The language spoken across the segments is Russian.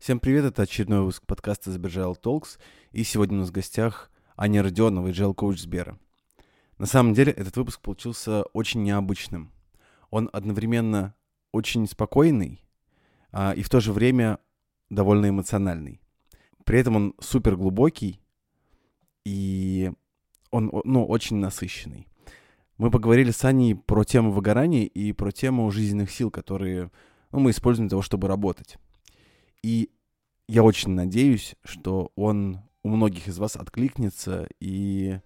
Всем привет, это очередной выпуск подкаста Agile Talks, и сегодня у нас в гостях Аня Родионова, agile коуч Сбера. На самом деле этот выпуск получился очень необычным. Он одновременно очень спокойный а, и в то же время довольно эмоциональный. При этом он супер глубокий и он ну, очень насыщенный. Мы поговорили с Аней про тему выгорания и про тему жизненных сил, которые ну, мы используем для того, чтобы работать. И я очень надеюсь, что он у многих из вас откликнется, и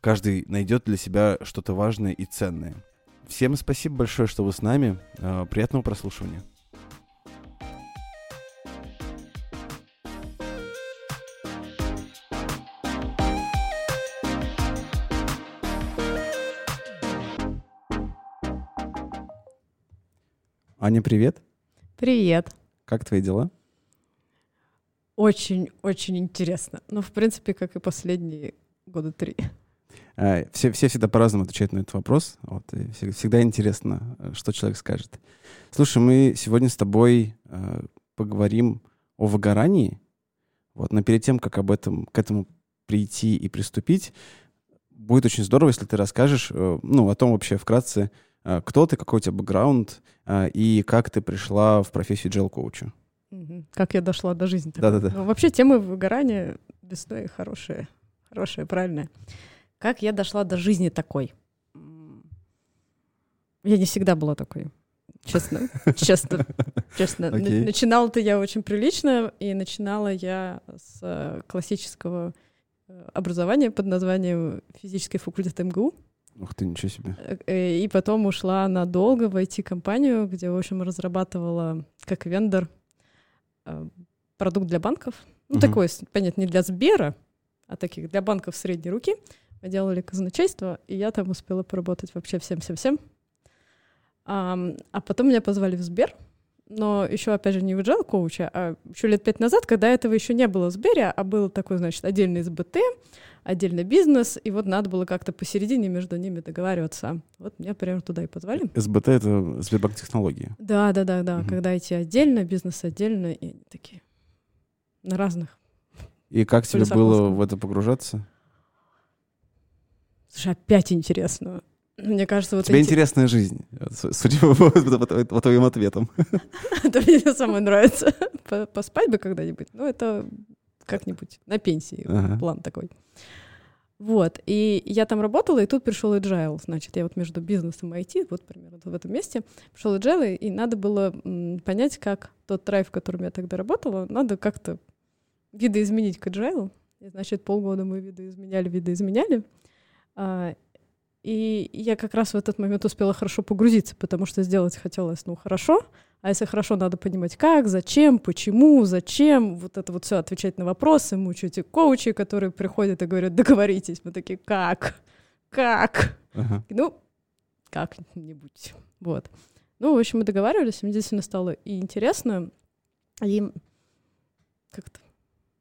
каждый найдет для себя что-то важное и ценное. Всем спасибо большое, что вы с нами. Э, приятного прослушивания. Аня, привет. Привет. Как твои дела? Очень-очень интересно. Ну, в принципе, как и последние года три. А, все, все всегда по-разному отвечают на этот вопрос. Вот, всегда интересно, э, что человек скажет. Слушай, мы сегодня с тобой э, поговорим о выгорании. Вот, но перед тем, как об этом, к этому прийти и приступить, будет очень здорово, если ты расскажешь, э, ну, о том вообще вкратце, э, кто ты, какой у тебя бэкграунд э, и как ты пришла в профессию джел-коуча. Как я дошла до жизни. Да-да-да. Ну, вообще тема выгорания весной хорошая, хорошая, правильная. Как я дошла до жизни такой? Я не всегда была такой. Честно, честно, честно. Okay. Начинала-то я очень прилично, и начинала я с э, классического э, образования под названием физический факультет МГУ. Ух ты, ничего себе. Э, и потом ушла надолго в IT-компанию, где, в общем, разрабатывала как вендор продукт для банков. Ну, угу. такой, понятно, не для Сбера, а таких для банков средней руки. Мы делали казначейство, и я там успела поработать вообще всем-всем-всем. А, а потом меня позвали в Сбер, но еще, опять же, не в agile коуча, а еще лет пять назад, когда этого еще не было в Сбере, а был такой, значит, отдельный СБТ, отдельный бизнес, и вот надо было как-то посередине между ними договариваться. Вот меня примерно туда и позвали. СБТ — это Сбербанк технологии. Да, да, да, да. Угу. Когда идти отдельно, бизнес отдельно, и такие на разных. И как тебе было в это погружаться? Слушай, опять интересно. Мне кажется, вот Тебе эти... интересная жизнь, судя по, по, по твоим ответам. Это мне самое нравится. Поспать бы когда-нибудь. Ну, это как-нибудь на пенсии. План такой. Вот, и я там работала, и тут пришел agile, значит, я вот между бизнесом и IT, вот примерно в этом месте, пришел agile, и надо было понять, как тот драйв, в котором я тогда работала, надо как-то видоизменить к agile. И, значит, полгода мы видоизменяли, видоизменяли. А, и я как раз в этот момент успела хорошо погрузиться, потому что сделать хотелось, ну, хорошо, а если хорошо, надо понимать, как, зачем, почему, зачем, вот это вот все отвечать на вопросы, мучать коучи, которые приходят и говорят, договоритесь. Мы такие, как? Как? Uh-huh. Ну, как-нибудь. Вот. Ну, в общем, мы договаривались, мне действительно стало и интересно, и как-то,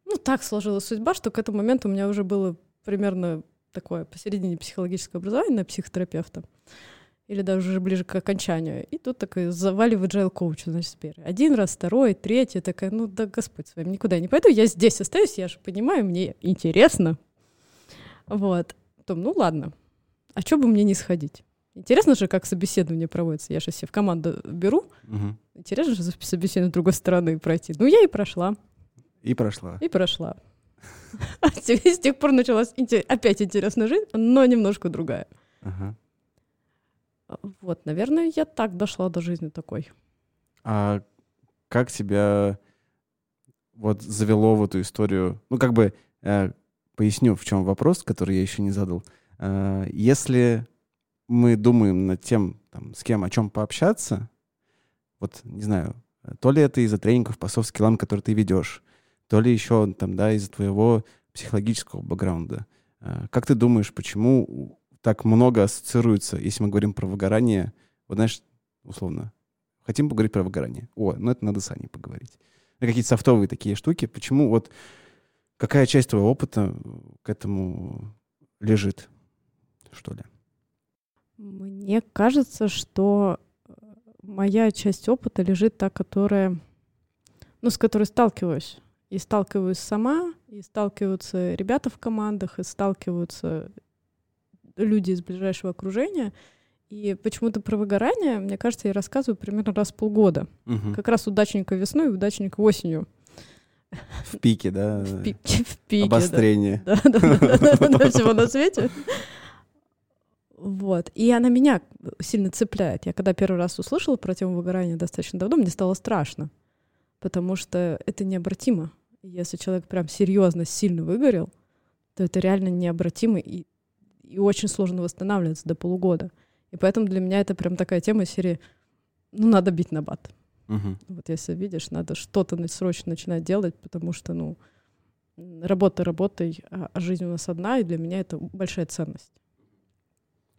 ну, так сложилась судьба, что к этому моменту у меня уже было примерно такое посередине психологическое образование на психотерапевта или даже уже ближе к окончанию. И тут такой заваливаю agile коуча, значит, теперь. Один раз, второй, третий, такая, ну да Господь с вами, никуда не пойду, я здесь остаюсь, я же понимаю, мне интересно. Вот. Потом, ну ладно, а что бы мне не сходить? Интересно же, как собеседование проводится. Я же себе в команду беру. Угу. Интересно же собеседование с другой стороны пройти. Ну, я и прошла. И прошла. И прошла. А с тех пор началась опять интересная жизнь, но немножко другая. Ага. Вот, наверное, я так дошла до жизни такой. А как тебя вот завело в эту историю? Ну, как бы э, поясню, в чем вопрос, который я еще не задал. Э, если мы думаем над тем, там, с кем о чем пообщаться, вот, не знаю, то ли это из-за тренингов по софт-скиллам, которые ты ведешь, то ли еще там, да, из-за твоего психологического бэкграунда. Э, как ты думаешь, почему так много ассоциируется, если мы говорим про выгорание. Вот знаешь, условно, хотим поговорить про выгорание. О, ну это надо с Аней поговорить. Какие-то софтовые такие штуки. Почему вот какая часть твоего опыта к этому лежит, что ли? Мне кажется, что э, моя часть опыта лежит та, которая ну, с которой сталкиваюсь. И сталкиваюсь сама, и сталкиваются ребята в командах, и сталкиваются люди из ближайшего окружения. И почему-то про выгорание, мне кажется, я рассказываю примерно раз в полгода. Угу. Как раз удачника весной и удачника осенью. В пике, да? В, пи- в пике, Обострение. Да, да, да, да, да, всего на свете. Вот. И она меня сильно цепляет. Я когда первый раз услышала про тему выгорания достаточно давно, мне стало страшно. Потому что это необратимо. Если человек прям серьезно, сильно выгорел, то это реально необратимо и, и очень сложно восстанавливаться до полугода. И поэтому для меня это прям такая тема серии «ну, надо бить на бат». Угу. Вот если видишь, надо что-то срочно начинать делать, потому что, ну, работа работой, а, а жизнь у нас одна, и для меня это большая ценность.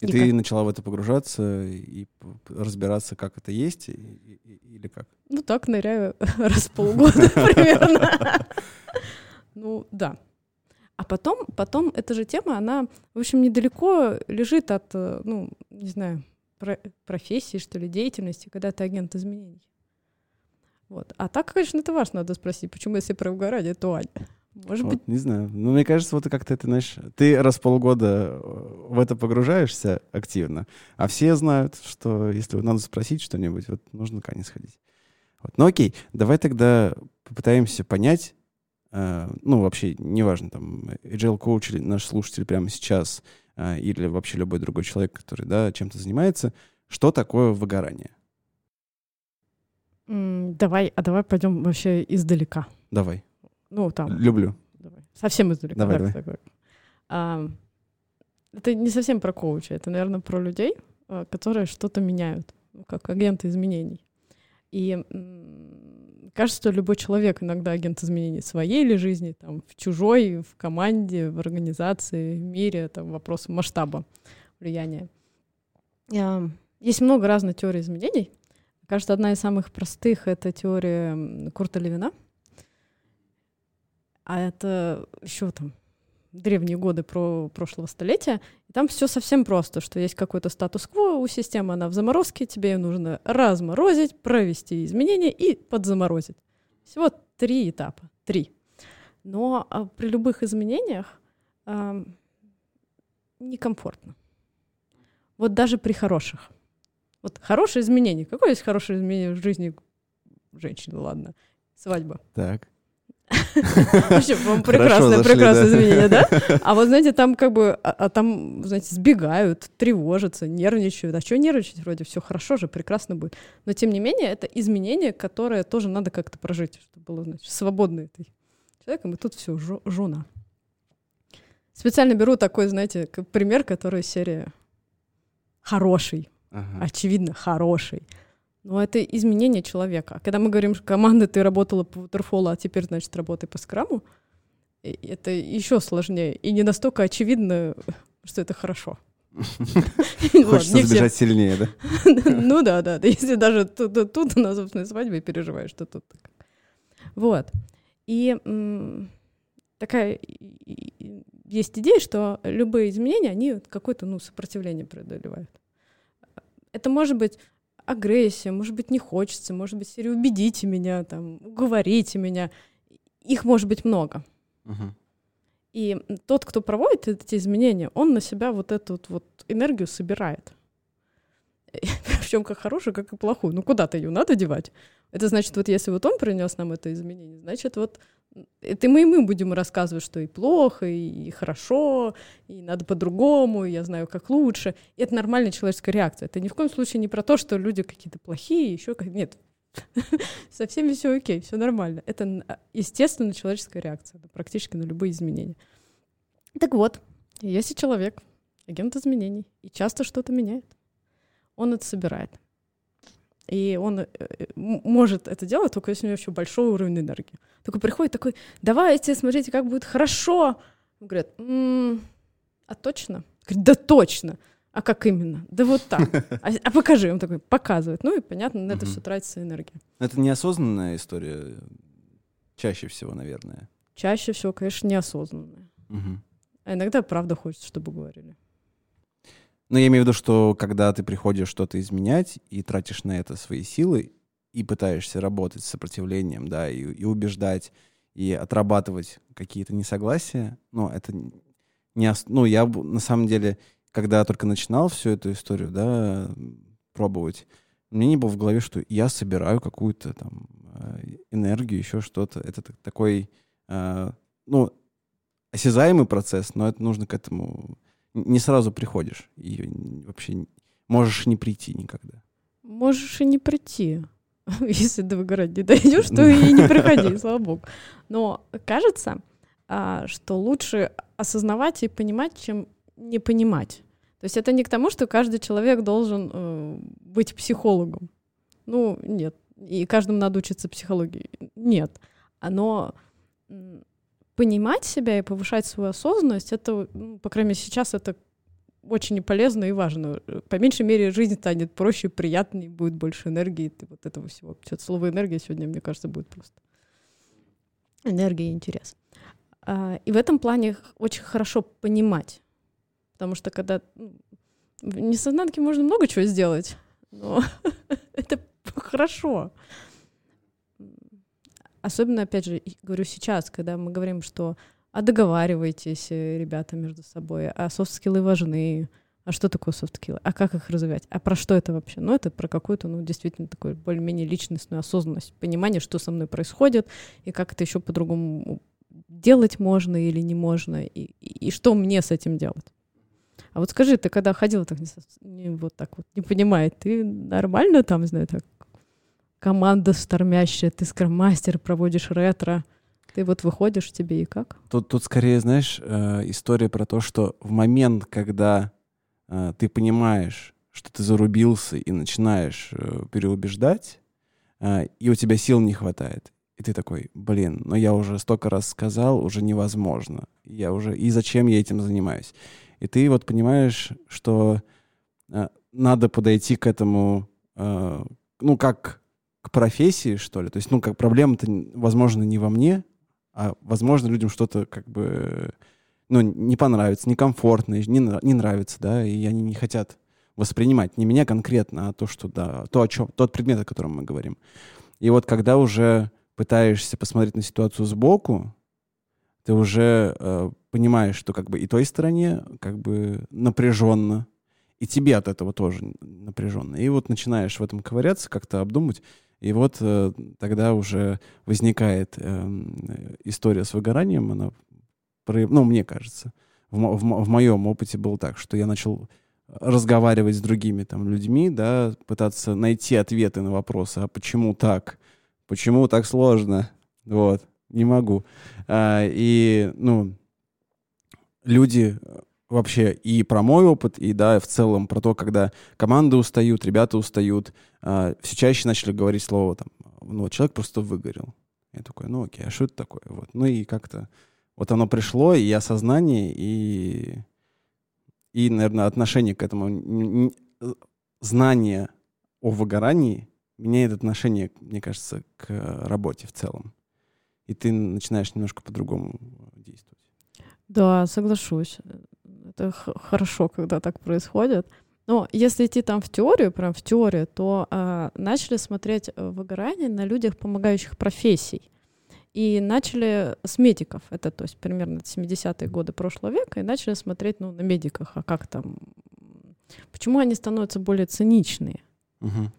И, и ты начала в это погружаться и разбираться, как это есть, и, и, или как? Ну так, ныряю раз в полгода примерно. Ну, да. А потом, потом эта же тема, она, в общем, недалеко лежит от, э, ну, не знаю, профессии, что ли, деятельности, когда ты агент изменений. Вот. А так, конечно, это важно, надо спросить, почему если про угорание, то Аня. Может вот, быть. Не знаю. Ну, мне кажется, вот как-то это, знаешь, ты раз в полгода э, в это погружаешься активно, а все знают, что если надо спросить что-нибудь, вот нужно к Ане сходить. Вот. Ну окей, давай тогда попытаемся понять, ну вообще, неважно, там, agile коуч или наш слушатель прямо сейчас, э, или вообще любой другой человек, который, да, чем-то занимается, что такое выгорание? Давай, а давай пойдем вообще издалека. Давай. Ну, там. Люблю. Давай. Совсем издалека. Давай, давай. Такой. А, это не совсем про коуча, это, наверное, про людей, а, которые что-то меняют, ну, как агенты изменений. И кажется, что любой человек иногда агент изменений своей или жизни, там, в чужой, в команде, в организации, в мире, там, вопрос масштаба влияния. А, есть много разных теорий изменений. Кажется, одна из самых простых — это теория Курта Левина — а это еще там древние годы про прошлого столетия, и там все совсем просто, что есть какой-то статус-кво у системы, она в заморозке, тебе ее нужно разморозить, провести изменения и подзаморозить. Всего три этапа, три. Но а, при любых изменениях а, некомфортно. Вот даже при хороших. Вот хорошее изменение. Какое есть хорошее изменение в жизни женщины, ладно? Свадьба. Так. Вообще, по прекрасное, прекрасное изменение, да? А вот, знаете, там как бы, а, а там, знаете, сбегают, тревожатся, нервничают. А что нервничать? Вроде все хорошо же, прекрасно будет. Но, тем не менее, это изменение, которое тоже надо как-то прожить, чтобы было, значит, свободно этой человеком. И тут все, жена. Специально беру такой, знаете, пример, который серия хороший. Ага. Очевидно, хороший. Но это изменение человека. Когда мы говорим, что команда, ты работала по Waterfall, а теперь, значит, работай по скраму, это еще сложнее. И не настолько очевидно, что это хорошо. Хочется сбежать сильнее, да? Ну да, да. Если даже тут на собственной свадьбе переживаешь, что тут Вот. И такая есть идея, что любые изменения, они какое-то ну, сопротивление преодолевают. Это может быть агрессия, может быть, не хочется, может быть, серию убедите меня, там, уговорите меня. Их может быть много. Uh-huh. И тот, кто проводит эти изменения, он на себя вот эту вот энергию собирает. Причем как хорошую, как и плохую. Ну куда-то ее надо девать. Это значит, вот если вот он принес нам это изменение, значит, вот это мы и мы будем рассказывать, что и плохо, и, хорошо, и надо по-другому, и я знаю, как лучше. И это нормальная человеческая реакция. Это ни в коем случае не про то, что люди какие-то плохие, еще как... Нет, со всеми все окей, все нормально. Это а, естественно человеческая реакция практически на любые изменения. Так вот, если человек агент изменений и часто что-то меняет, он это собирает. И он э, э, может это делать, только если у него еще большой уровень энергии. Такой приходит, такой, давайте, смотрите, как будет хорошо. Говорят, м-м, а точно? Говорит, да точно. А как именно? Да вот так. А, а покажи. Он такой показывает. Ну и понятно, на это все тратится энергия. Это неосознанная история чаще всего, наверное. Чаще всего, конечно, неосознанная. А иногда правда хочется, чтобы говорили. Но я имею в виду, что когда ты приходишь что-то изменять и тратишь на это свои силы, и пытаешься работать с сопротивлением, да, и, и убеждать, и отрабатывать какие-то несогласия, ну, это не... Ну, я на самом деле, когда только начинал всю эту историю, да, пробовать, мне не было в голове, что я собираю какую-то там э, энергию, еще что-то. Это такой, э, ну, осязаемый процесс, но это нужно к этому... Не сразу приходишь. И вообще можешь не прийти никогда. Можешь и не прийти. Если до выгорания не дойдешь, то и не приходи, слава богу. Но кажется, а, что лучше осознавать и понимать, чем не понимать. То есть это не к тому, что каждый человек должен э, быть психологом. Ну, нет. И каждому надо учиться психологии. Нет. Но понимать себя и повышать свою осознанность, это, ну, по крайней мере, сейчас это очень полезно и важно. По меньшей мере, жизнь станет проще, приятнее, будет больше энергии, и вот этого всего. Что-то слово энергия сегодня, мне кажется, будет просто энергия и интерес. А, и в этом плане очень хорошо понимать Потому что когда ну, в несознанке можно много чего сделать, но это хорошо. Особенно, опять же, говорю сейчас, когда мы говорим, что а договаривайтесь, э, ребята, между собой, а софт-скиллы важны, а что такое софт-скиллы, а как их развивать, а про что это вообще? Ну, это про какую-то, ну, действительно, такую более-менее личностную осознанность, понимание, что со мной происходит, и как это еще по-другому делать можно или не можно, и, и, и что мне с этим делать. А вот скажи, ты когда ходила так, не, вот так вот, не понимает, ты нормально там, знаю, так, команда штормящая, ты скроммастер, проводишь ретро, ты вот выходишь тебе и как? Тут, тут скорее, знаешь, э, история про то, что в момент, когда э, ты понимаешь, что ты зарубился и начинаешь э, переубеждать, и у тебя сил не хватает, и ты такой, блин, но я уже столько раз сказал, уже невозможно. Я уже, и зачем я этим занимаюсь? И ты вот понимаешь, что надо подойти к этому, ну, как к профессии, что ли. То есть, ну, как проблема-то, возможно, не во мне, а, возможно, людям что-то как бы, ну, не понравится, некомфортно, не, не нравится, да, и они не хотят воспринимать не меня конкретно, а то, что, да, то, о чем, тот предмет, о котором мы говорим. И вот когда уже пытаешься посмотреть на ситуацию сбоку, ты уже э, понимаешь, что как бы и той стороне как бы напряженно, и тебе от этого тоже напряженно. И вот начинаешь в этом ковыряться, как-то обдумать, и вот э, тогда уже возникает э, история с выгоранием, она, ну, мне кажется, в, в, в моем опыте было так, что я начал разговаривать с другими там людьми, да, пытаться найти ответы на вопросы, а почему так, почему так сложно, вот. Не могу. А, и, ну, люди вообще и про мой опыт, и, да, в целом про то, когда команды устают, ребята устают, а, все чаще начали говорить слово там, ну, человек просто выгорел. Я такой, ну, окей, а что это такое? Вот. Ну, и как-то вот оно пришло, и осознание, и, и, наверное, отношение к этому, знание о выгорании меняет отношение, мне кажется, к работе в целом и ты начинаешь немножко по-другому действовать. Да, соглашусь. Это хорошо, когда так происходит. Но если идти там в теорию, прям в теорию, то а, начали смотреть э, выгорание на людях, помогающих профессий. И начали с медиков, это то есть примерно 70-е годы прошлого века, и начали смотреть ну, на медиках, а как там, почему они становятся более циничные. Угу.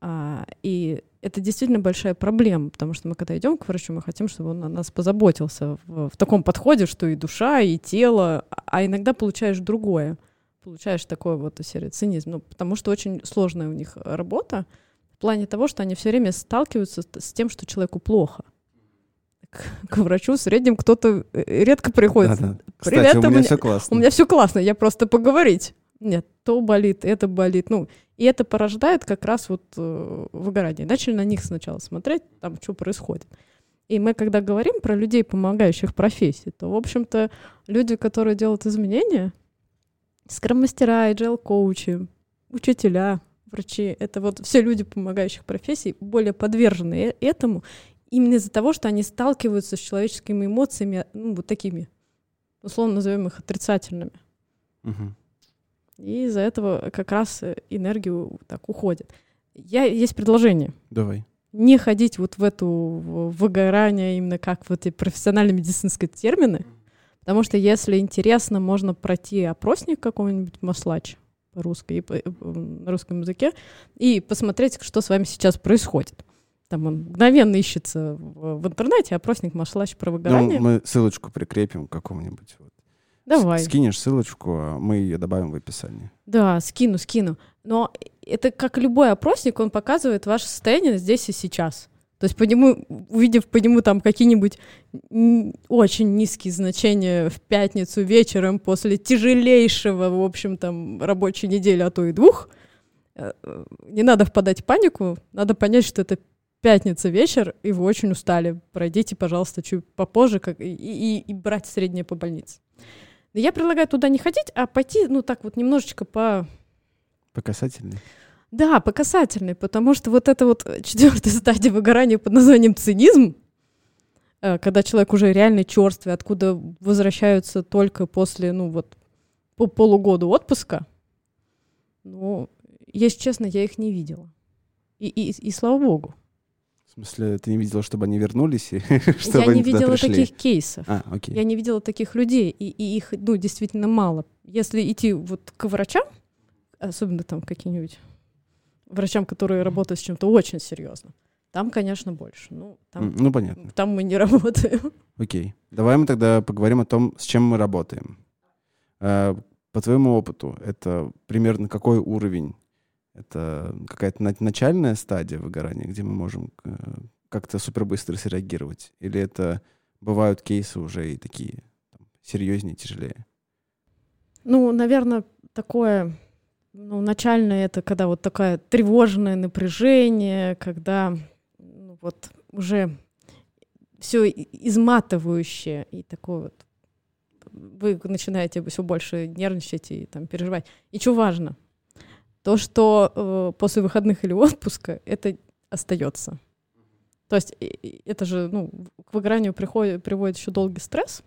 А, и это действительно большая проблема, потому что мы, когда идем к врачу, мы хотим, чтобы он о нас позаботился в, в таком подходе, что и душа, и тело, а иногда получаешь другое. Получаешь такой вот серию цинизм. Ну, потому что очень сложная у них работа в плане того, что они все время сталкиваются с тем, что человеку плохо. К, к врачу в среднем кто-то э, редко приходит. Да, да. Привет, Кстати, у меня, меня все классно. У меня все классно, я просто поговорить. Нет, то болит, это болит. Ну, и это порождает как раз вот э, выгорание. Начали на них сначала смотреть, там, что происходит. И мы, когда говорим про людей, помогающих профессии, то, в общем-то, люди, которые делают изменения, скроммастера, agile-коучи, учителя, врачи, это вот все люди, помогающих профессий, более подвержены э, этому именно из-за того, что они сталкиваются с человеческими эмоциями, ну, вот такими, условно назовем их отрицательными. Угу. И из-за этого как раз э, энергию так уходит. Я, есть предложение. Давай. не ходить вот в эту выгорание именно как вот эти профессиональные медицинские термины, потому что если интересно, можно пройти опросник какого-нибудь маслач по-русски, на русском языке, и посмотреть, что с вами сейчас происходит. Там он мгновенно ищется в, в интернете, опросник маслач про выгорание. Ну, мы ссылочку прикрепим к какому-нибудь. Вот. Давай. Скинешь ссылочку, а мы ее добавим в описании. Да, скину, скину. Но это как любой опросник, он показывает ваше состояние здесь и сейчас. То есть по нему, увидев по нему там какие-нибудь очень низкие значения в пятницу вечером после тяжелейшего, в общем, там, рабочей недели, а то и двух, э, э, не надо впадать в панику, надо понять, что это пятница вечер, и вы очень устали. Пройдите, пожалуйста, чуть попозже как, и, и, и брать среднее по больнице. Я предлагаю туда не ходить, а пойти, ну так вот немножечко по... По касательной? Да, по касательной, потому что вот эта вот четвертая стадия выгорания под названием цинизм, э, когда человек уже реально черствый, откуда возвращаются только после, ну вот, по полугода отпуска, ну, если честно, я их не видела. И, и, и слава богу. Смысле, ты не видела, чтобы они вернулись? И чтобы я не видела таких кейсов. А, окей. Я не видела таких людей, и, и их, ну, действительно мало. Если идти вот к врачам, особенно там какие-нибудь врачам, которые работают с чем-то очень серьезным, там, конечно, больше. Ну, там, ну, понятно. Там мы не работаем. Окей. Давай мы тогда поговорим о том, с чем мы работаем. Э, по твоему опыту, это примерно какой уровень это какая-то начальная стадия выгорания, где мы можем э, как-то супер быстро среагировать? Или это бывают кейсы уже и такие там, серьезнее, тяжелее? Ну, наверное, такое, ну, начальное это когда вот такое тревожное напряжение, когда ну, вот уже все изматывающее и такое вот вы начинаете все больше нервничать и там переживать. И что важно, то, что э, после выходных или отпуска, это остается. То есть это же, ну, к выгоранию приходит, приводит еще долгий стресс.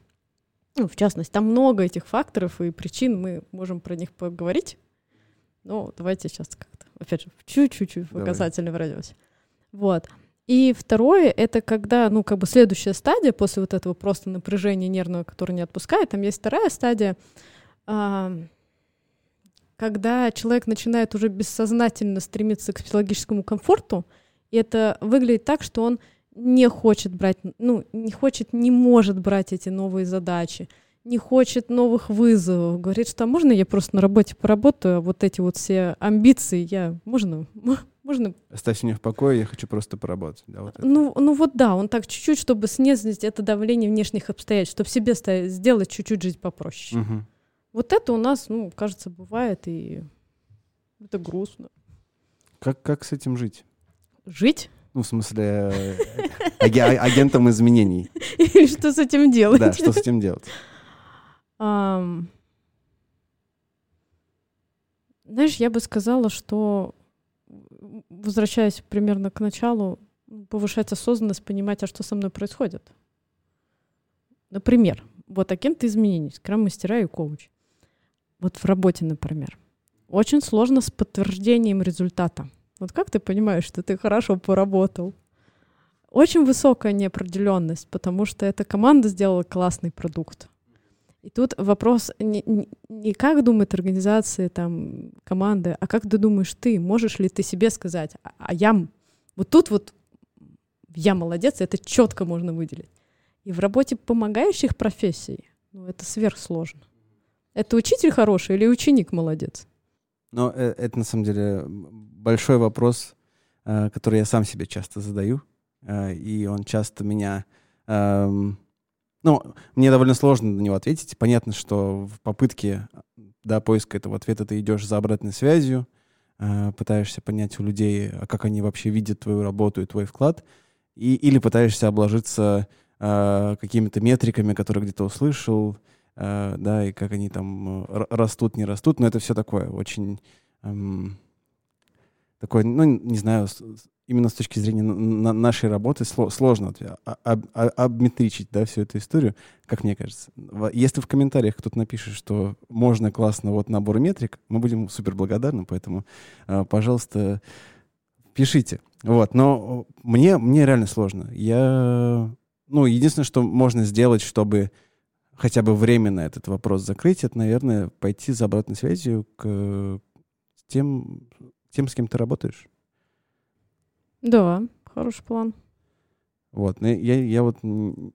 Ну, в частности, там много этих факторов и причин, мы можем про них поговорить. Ну, давайте сейчас как-то, опять же, чуть-чуть показательно пройдемся. Вот. И второе, это когда, ну, как бы следующая стадия после вот этого просто напряжения нервного, которое не отпускает, там есть вторая стадия, когда человек начинает уже бессознательно стремиться к психологическому комфорту, и это выглядит так, что он не хочет брать, ну, не хочет, не может брать эти новые задачи, не хочет новых вызовов, говорит, что а можно я просто на работе поработаю, а вот эти вот все амбиции я, можно, можно... Оставь меня в покое, я хочу просто поработать. Да, вот ну, ну вот да, он так чуть-чуть, чтобы снизить это давление внешних обстоятельств, чтобы себе сделать чуть-чуть жизнь попроще. Угу. Вот это у нас, ну, кажется, бывает, и это грустно. Как, как с этим жить? Жить? Ну, в смысле, а, агентом изменений. И что с этим делать? Да, что с этим делать? Знаешь, я бы сказала, что, возвращаясь примерно к началу, повышать осознанность, понимать, а что со мной происходит. Например, вот агенты изменений, скрам-мастера и коуч. Вот в работе, например. Очень сложно с подтверждением результата. Вот как ты понимаешь, что ты хорошо поработал? Очень высокая неопределенность, потому что эта команда сделала классный продукт. И тут вопрос не, не, не как думает организация, там, команда, а как ты думаешь ты, можешь ли ты себе сказать, а, а я вот тут вот я молодец, это четко можно выделить. И в работе помогающих профессий, ну, это сверхсложно. Это учитель хороший или ученик молодец? Но э, это на самом деле большой вопрос, э, который я сам себе часто задаю, э, и он часто меня, эм, ну, мне довольно сложно на него ответить. Понятно, что в попытке да, поиска этого ответа ты идешь за обратной связью, пытаешься понять у людей, а как они вообще видят твою работу и твой вклад, и, или пытаешься обложиться какими-то метриками, которые где-то услышал, Э, да, и как они там э, растут, не растут, но это все такое очень эм, такое, ну, не знаю, именно с точки зрения нашей работы сложно а, об, обметричить, да, всю эту историю, как мне кажется. Если в комментариях кто-то напишет, что можно классно вот набор метрик, мы будем супер благодарны, поэтому, э, пожалуйста, пишите. Вот, но мне, мне реально сложно. Я, ну, единственное, что можно сделать, чтобы хотя бы временно этот вопрос закрыть, это, наверное, пойти за обратной связью к тем, тем с кем ты работаешь. Да, хороший план. Вот, ну, я, я вот... Ну,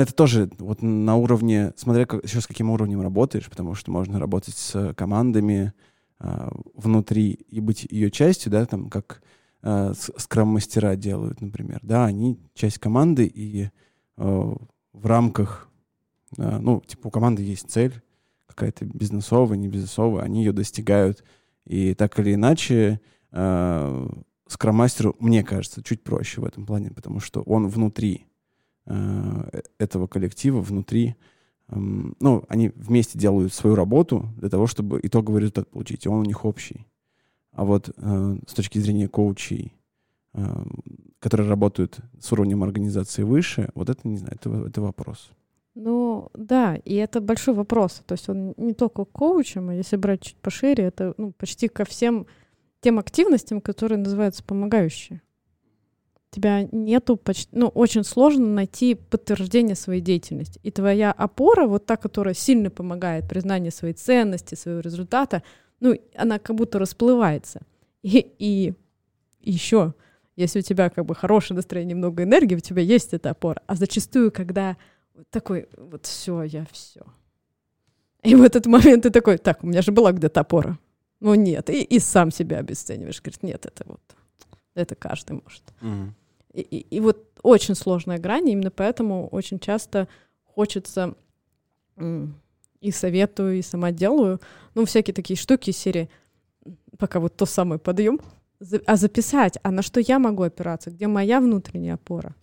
это тоже вот на уровне, смотря как, еще с каким уровнем работаешь, потому что можно работать с командами э, внутри и быть ее частью, да, там, как э, скрам-мастера делают, например. Да, они часть команды, и э, в рамках, э, ну, типа у команды есть цель, какая-то бизнесовая, не бизнесовая, они ее достигают. И так или иначе, э, скромастеру, мне кажется, чуть проще в этом плане, потому что он внутри э, этого коллектива, внутри, э, ну, они вместе делают свою работу для того, чтобы итоговый результат получить, и он у них общий. А вот э, с точки зрения коучей, которые работают с уровнем организации выше, вот это, не знаю, это, это вопрос. Ну, да, и это большой вопрос. То есть он не только коучем, а если брать чуть пошире, это ну, почти ко всем тем активностям, которые называются помогающие. Тебя нету почти, ну, очень сложно найти подтверждение своей деятельности. И твоя опора, вот та, которая сильно помогает признание своей ценности, своего результата, ну, она как будто расплывается. И, и еще, если у тебя как бы хорошее настроение, много энергии, у тебя есть эта опора. А зачастую, когда такой, вот все, я все. И в этот момент ты такой, так, у меня же была где-то опора. Ну нет, и, и сам себя обесцениваешь. Говорит, нет, это вот, это каждый может. Mm-hmm. И, и, и вот очень сложная грань, именно поэтому очень часто хочется и советую, и сама делаю, ну, всякие такие штуки из серии, пока вот то самое подъем, а записать, а на что я могу опираться, где моя внутренняя опора,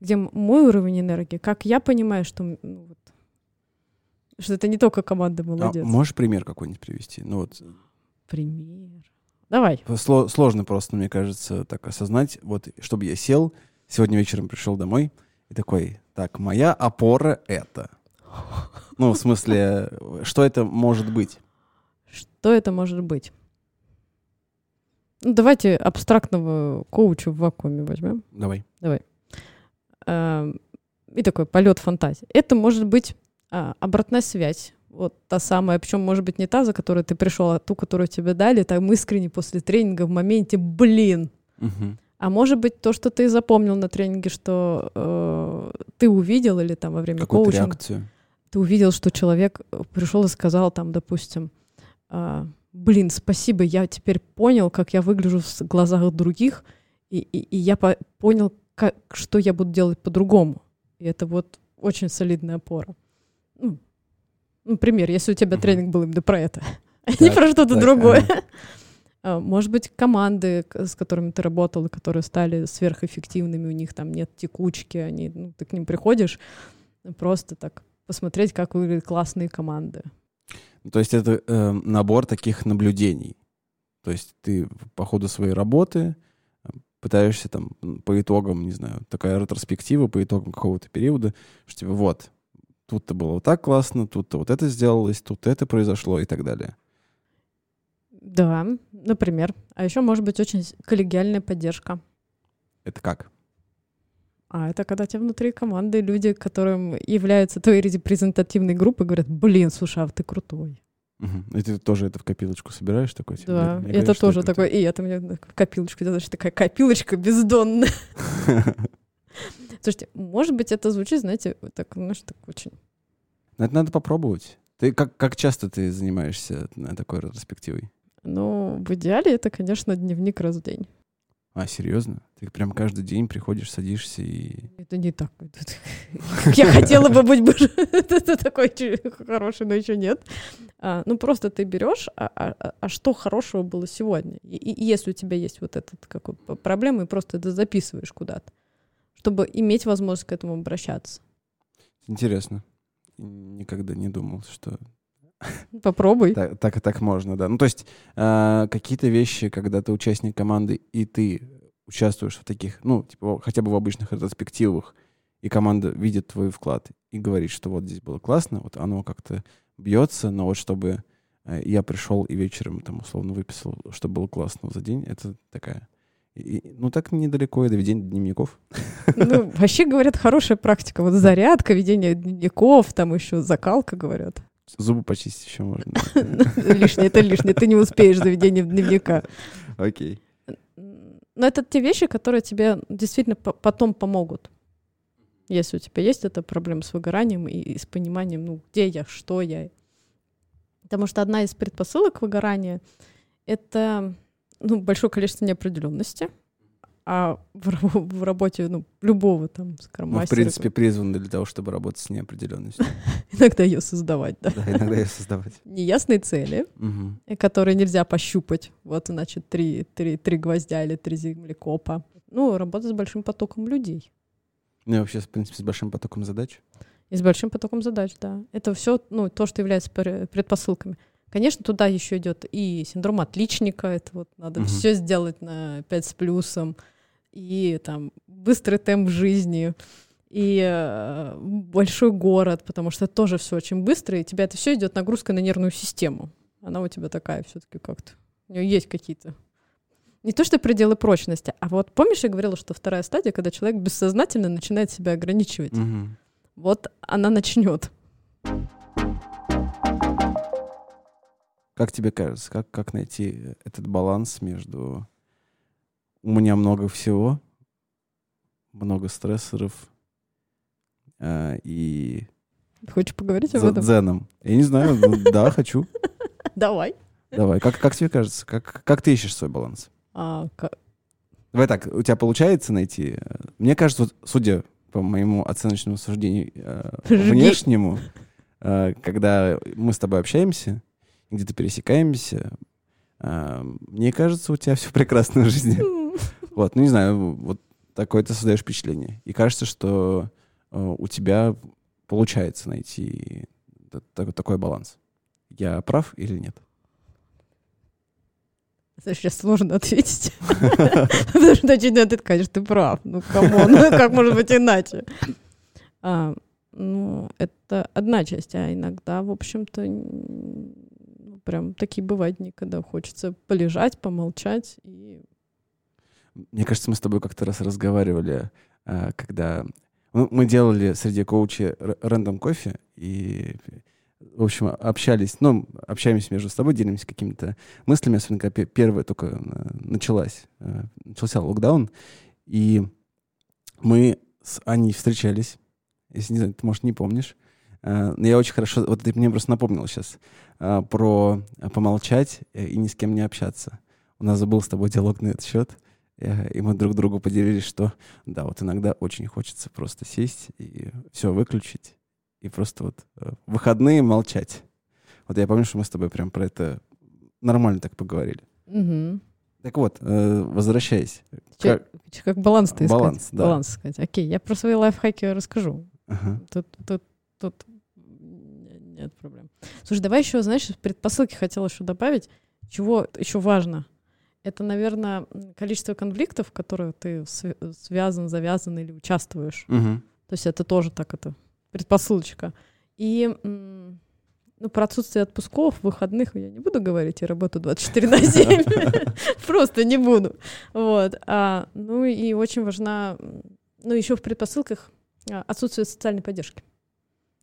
где мой уровень энергии, как я понимаю, что ну, вот, что это не только команда а молодец. А можешь пример какой-нибудь привести? Ну вот пример. Давай. Сло- сложно просто, мне кажется, так осознать. Вот, чтобы я сел, сегодня вечером пришел домой и такой, так, моя опора это. Ну, в смысле, что это может быть? Что это может быть? Ну, давайте абстрактного коуча в вакууме возьмем. Давай. Давай. А, и такой полет фантазии. Это может быть а, обратная связь вот та самая, причем, может быть, не та, за которую ты пришел, а ту, которую тебе дали, там искренне после тренинга в моменте, блин. Угу. А может быть, то, что ты запомнил на тренинге, что э, ты увидел или там во время Какую-то коучинга, реакцию. ты увидел, что человек пришел и сказал там, допустим, э, блин, спасибо, я теперь понял, как я выгляжу в глазах других, и, и, и я по понял, как, что я буду делать по-другому. И это вот очень солидная опора. Ну, Например, если у тебя угу. тренинг был именно про это, а не про что-то другое. А, может быть, команды, с которыми ты работал, которые стали сверхэффективными, у них там нет текучки, они, ну, ты к ним приходишь, просто так посмотреть, как выглядят классные команды. То есть это э, набор таких наблюдений. То есть ты по ходу своей работы э, пытаешься там по итогам, не знаю, такая ретроспектива по итогам какого-то периода, что типа вот, тут-то было вот так классно, тут-то вот это сделалось, тут это произошло и так далее. Да, например. А еще может быть очень коллегиальная поддержка. Это как? А это когда тебя внутри команды люди, которым являются твоей репрезентативной группой, говорят, блин, слушай, а ты крутой. Угу. И ты тоже это в копилочку собираешь такой? Типа, да, мне это кажется, тоже такой, и это мне в копилочку, это значит такая копилочка бездонная. Слушайте, может быть, это звучит, знаете, так, что так очень... Это надо попробовать. Ты как, как часто ты занимаешься такой ретроспективой? Ну, в идеале это, конечно, дневник раз в день. А, серьезно? Ты прям каждый день приходишь, садишься и... Это не так. Я хотела бы быть это такой хороший, но еще нет. А, ну, просто ты берешь, а, а, а что хорошего было сегодня? И если у тебя есть вот эта проблема, и просто это записываешь куда-то чтобы иметь возможность к этому обращаться. Интересно. Никогда не думал, что... Попробуй. Так, так, так можно, да. Ну, то есть э, какие-то вещи, когда ты участник команды, и ты участвуешь в таких, ну, типа, хотя бы в обычных ретроспективах, и команда видит твой вклад и говорит, что вот здесь было классно, вот оно как-то бьется, но вот чтобы э, я пришел и вечером там условно выписал, что было классно за день, это такая И, ну, так недалеко и до ведения дневников. Ну, вообще, говорят, хорошая практика. Вот зарядка, ведение дневников, там еще закалка, говорят. Зубы почистить еще можно. Лишнее, это лишнее. Ты не успеешь за ведением дневника. Окей. Но это те вещи, которые тебе действительно потом помогут. Если у тебя есть эта проблема с выгоранием и с пониманием, ну, где я, что я. Потому что одна из предпосылок выгорания — это ну, большое количество неопределенности, а в, в работе ну, любого там скроммастера... Мы, в принципе, призваны для того, чтобы работать с неопределенностью. Иногда ее создавать, да. Да, иногда ее создавать. Неясные цели, которые нельзя пощупать. Вот, значит, три, три, три гвоздя или три землекопа. Ну, работа с большим потоком людей. Ну, и вообще, в принципе, с большим потоком задач. И с большим потоком задач, да. Это все, ну, то, что является предпосылками. Конечно, туда еще идет и синдром отличника, это вот надо угу. все сделать на 5 с плюсом, и там быстрый темп жизни, и э, большой город, потому что тоже все очень быстро, и тебя это все идет нагрузка на нервную систему. Она у тебя такая все-таки как-то. У нее есть какие-то не то что пределы прочности, а вот помнишь, я говорила, что вторая стадия, когда человек бессознательно начинает себя ограничивать. Угу. Вот она начнет. Как тебе кажется, как, как найти этот баланс между у меня много всего, много стрессоров э, и... Хочешь поговорить об этом? Дзеном. Я не знаю, ну, да, хочу. Давай. Давай. Как, как тебе кажется? Как, как ты ищешь свой баланс? А, как... Давай так, у тебя получается найти? Мне кажется, вот, судя по моему оценочному суждению э, внешнему, э, когда мы с тобой общаемся, где-то пересекаемся, э, мне кажется, у тебя все прекрасно в жизни. Вот, ну не знаю, вот такое ты создаешь впечатление. И кажется, что э, у тебя получается найти такой баланс. Я прав или нет? Сейчас сложно ответить. Потому что очевидно, ты скажешь, ты прав. Ну, come on, как может быть иначе? А, ну, это одна часть, а иногда, в общем-то, прям такие бывают дни, когда хочется полежать, помолчать и... Мне кажется, мы с тобой как-то раз разговаривали, а, когда мы делали среди коучей random coffee, и в общем, общались, ну, общаемся между собой, делимся какими-то мыслями, особенно когда первая только э, началась, э, начался локдаун, и мы с Аней встречались, если, не знаю, ты, может, не помнишь, э, но я очень хорошо, вот ты мне просто напомнил сейчас, про помолчать и ни с кем не общаться. У нас был с тобой диалог на этот счет, и мы друг другу поделились, что да, вот иногда очень хочется просто сесть и все выключить и просто вот э, выходные молчать. Вот я помню, что мы с тобой прям про это нормально так поговорили. Угу. Так вот, э, возвращаясь. Че, как, как баланс ты Баланс, искать? да. Баланс искать. Окей, я про свои лайфхаки расскажу. Ага. Тут, тут, тут нет проблем. Слушай, давай еще, знаешь, предпосылки хотела еще добавить. Чего еще важно? Это, наверное, количество конфликтов, в которых ты связан, завязан или участвуешь. Угу. То есть это тоже так это предпосылочка. И ну, про отсутствие отпусков, выходных я не буду говорить, я работаю 24 на 7. Просто не буду. Вот. А, ну и очень важна, ну еще в предпосылках а, отсутствие социальной поддержки.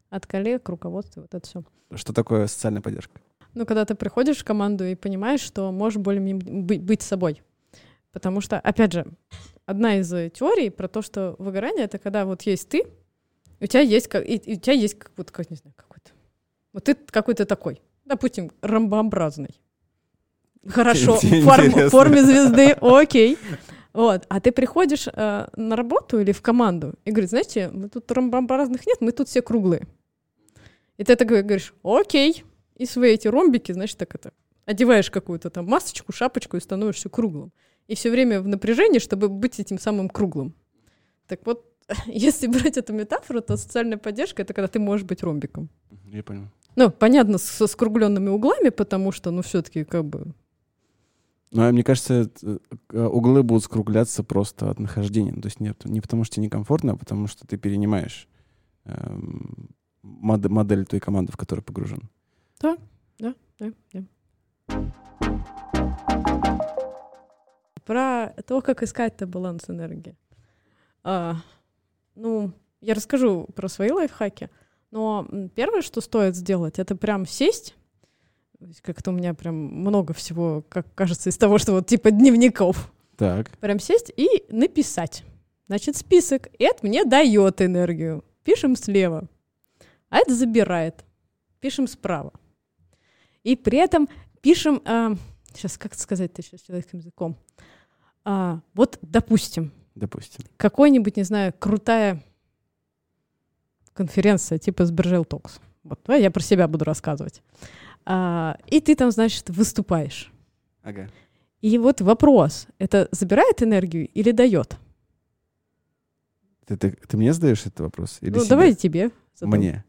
От коллег, руководства, вот это все. Что такое социальная поддержка? Ну, когда ты приходишь в команду и понимаешь, что можешь более-менее быть собой. Потому что, опять же, одна из теорий про то, что выгорание — это когда вот есть ты, у тебя есть, как, и, и у тебя есть как, вот, как, не знаю, какой-то. Вот ты какой-то такой, допустим, ромбообразный. Хорошо, в форм, форме звезды, окей. Вот. А ты приходишь э, на работу или в команду и говоришь, знаете, мы тут ромбообразных нет, мы тут все круглые. И ты так говоришь, окей. И свои эти ромбики, значит, так это, одеваешь какую-то там масочку, шапочку и становишься круглым. И все время в напряжении, чтобы быть этим самым круглым. Так вот, если брать эту метафору, то социальная поддержка — это когда ты можешь быть ромбиком. Я понял. Ну, понятно, со скругленными углами, потому что, ну, все-таки как бы... Ну, а мне кажется, э, углы будут скругляться просто от нахождения. То есть нет, не потому что тебе некомфортно, а потому что ты перенимаешь эм, модель, той команды, в которой погружен. Да, да, да, да. про то, как искать-то баланс энергии. А, ну, я расскажу про свои лайфхаки, но первое, что стоит сделать, это прям сесть, как-то у меня прям много всего, как кажется, из того, что вот типа дневников. Так. Прям сесть и написать. Значит, список. Это мне дает энергию. Пишем слева. А это забирает. Пишем справа. И при этом пишем... А, сейчас, как сказать-то сейчас человеческим языком? А, вот, допустим. Допустим. Какой-нибудь, не знаю, крутая конференция типа Сбержел Токс. Вот, давай я про себя буду рассказывать. А, и ты там, значит, выступаешь. Ага. И вот вопрос, это забирает энергию или дает? Ты, ты, ты мне задаешь этот вопрос? Или ну, себе? давай тебе. Задам. Мне.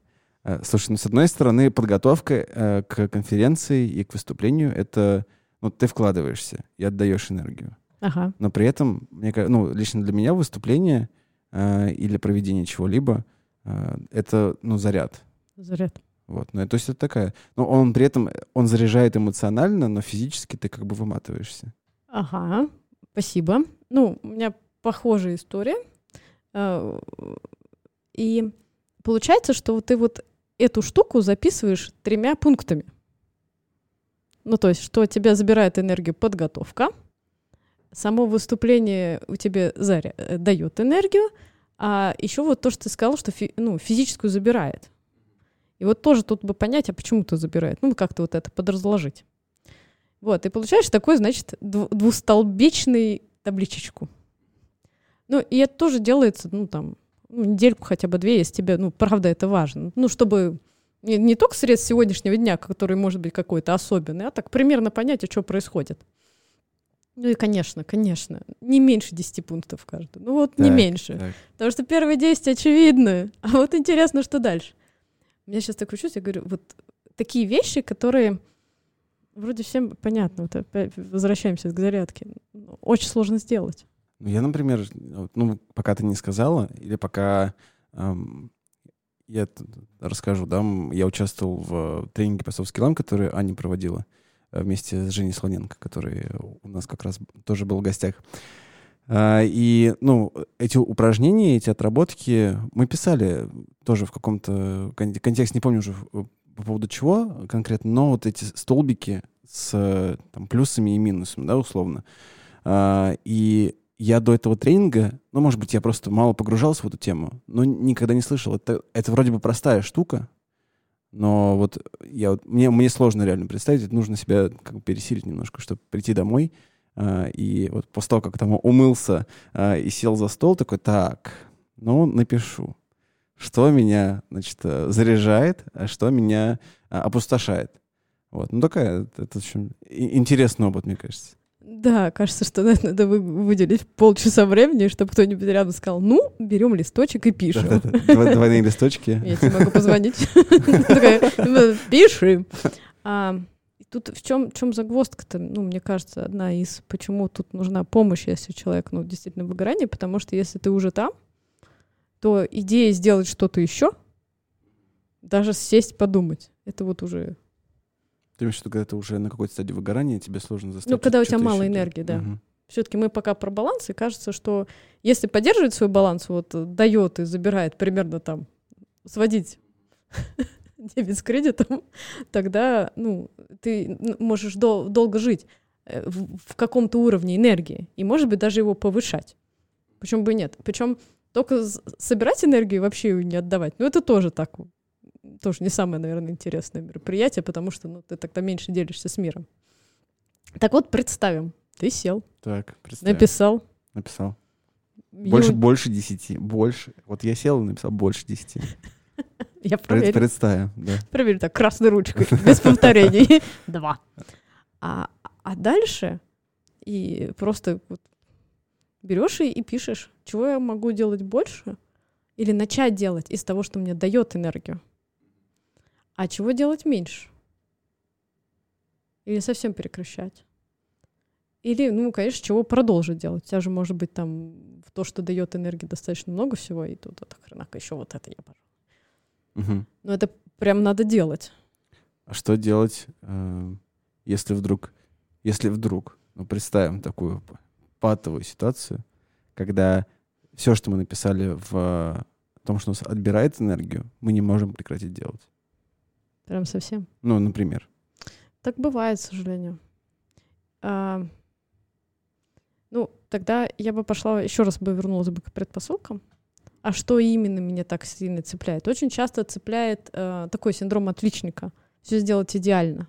А, слушай, ну, с одной стороны, подготовка э, к конференции и к выступлению — это... Ну, ты вкладываешься и отдаешь энергию. Ага. Но при этом, мне, ну, лично для меня выступление э, или проведение чего-либо э, — это, ну, заряд. Заряд. Вот, ну, то есть это такая... Но он при этом, он заряжает эмоционально, но физически ты как бы выматываешься. Ага, спасибо. Ну, у меня похожая история. А, и получается, что ты вот эту штуку записываешь тремя пунктами. Ну, то есть, что тебя забирает энергию подготовка, само выступление у тебя заря... Э, дает энергию, а еще вот то, что ты сказал, что фи... ну, физическую забирает. И вот тоже тут бы понять, а почему ты забирает. Ну, как-то вот это подразложить. Вот, и получаешь такой, значит, двустолбичный табличечку. Ну, и это тоже делается, ну, там, недельку хотя бы две, если тебе, ну, правда, это важно. Ну, чтобы не, не только средств сегодняшнего дня, который может быть какой-то особенный, а так примерно понять, а что происходит. Ну и, конечно, конечно, не меньше 10 пунктов каждый. Ну вот так, не меньше. Так. Потому что первые 10 очевидны. А вот интересно, что дальше. Я сейчас так кручусь, я говорю, вот такие вещи, которые вроде всем понятно, вот возвращаемся к зарядке, очень сложно сделать. Ну, я, например, ну, пока ты не сказала, или пока эм, я расскажу, да, я участвовал в тренинге по софт-скиллам, который Аня проводила э, вместе с Женей Слоненко, который у нас как раз тоже был в гостях. А, и, ну, эти упражнения, эти отработки мы писали тоже в каком-то контексте, не помню уже по поводу чего конкретно, но вот эти столбики с там, плюсами и минусами, да, условно. А, и я до этого тренинга, ну, может быть, я просто мало погружался в эту тему, но никогда не слышал. Это, это вроде бы простая штука, но вот я мне, мне сложно реально представить, это нужно себя как бы пересилить немножко, чтобы прийти домой а, и вот после того, как там умылся а, и сел за стол, такой, так, ну, напишу, что меня, значит, э, заряжает, а что меня опустошает. Вот, ну, такая, это очень интересный опыт, мне кажется. Да, кажется, что надо выделить полчаса времени, чтобы кто-нибудь рядом сказал, ну, берем листочек и пишем. Двойные листочки. Я тебе могу позвонить. Пишем тут в чем, чем загвоздка-то, ну, мне кажется, одна из, почему тут нужна помощь, если человек, ну, действительно в выгорании, потому что если ты уже там, то идея сделать что-то еще, даже сесть подумать, это вот уже... Ты имеешь в виду, когда ты уже на какой-то стадии выгорания, тебе сложно заставить... Ну, когда у тебя мало энергии, да. Угу. Все-таки мы пока про баланс, и кажется, что если поддерживать свой баланс, вот дает и забирает примерно там сводить дебет с кредитом, тогда ну, ты можешь дол- долго жить э, в, в каком-то уровне энергии, и, может быть, даже его повышать. Почему бы и нет? Причем только собирать энергию и вообще ее не отдавать, ну, это тоже так, тоже не самое, наверное, интересное мероприятие, потому что ну, ты тогда меньше делишься с миром. Так вот, представим, ты сел, так, представим. написал. Написал. Больше, Ю... больше десяти. Больше. Вот я сел и написал больше десяти. Я проверю. Представим, да. Проверю так, красной ручкой, без повторений. Два. А, а дальше и просто вот берешь и, и пишешь, чего я могу делать больше, или начать делать из того, что мне дает энергию, а чего делать меньше. Или совсем прекращать. Или, ну, конечно, чего продолжить делать. У тебя же может быть там в то, что дает энергии достаточно много всего, и тут, вот, хренака, еще вот это я, пожалуй. Угу. Но это прям надо делать. А что делать, э, если вдруг, если вдруг, ну представим такую патовую ситуацию, когда все, что мы написали в том, что нас отбирает энергию, мы не можем прекратить делать. Прям совсем? Ну, например. Так бывает, к сожалению. А, ну, тогда я бы пошла, еще раз бы вернулась бы к предпосылкам. А что именно меня так сильно цепляет? Очень часто цепляет э, такой синдром отличника. Все сделать идеально.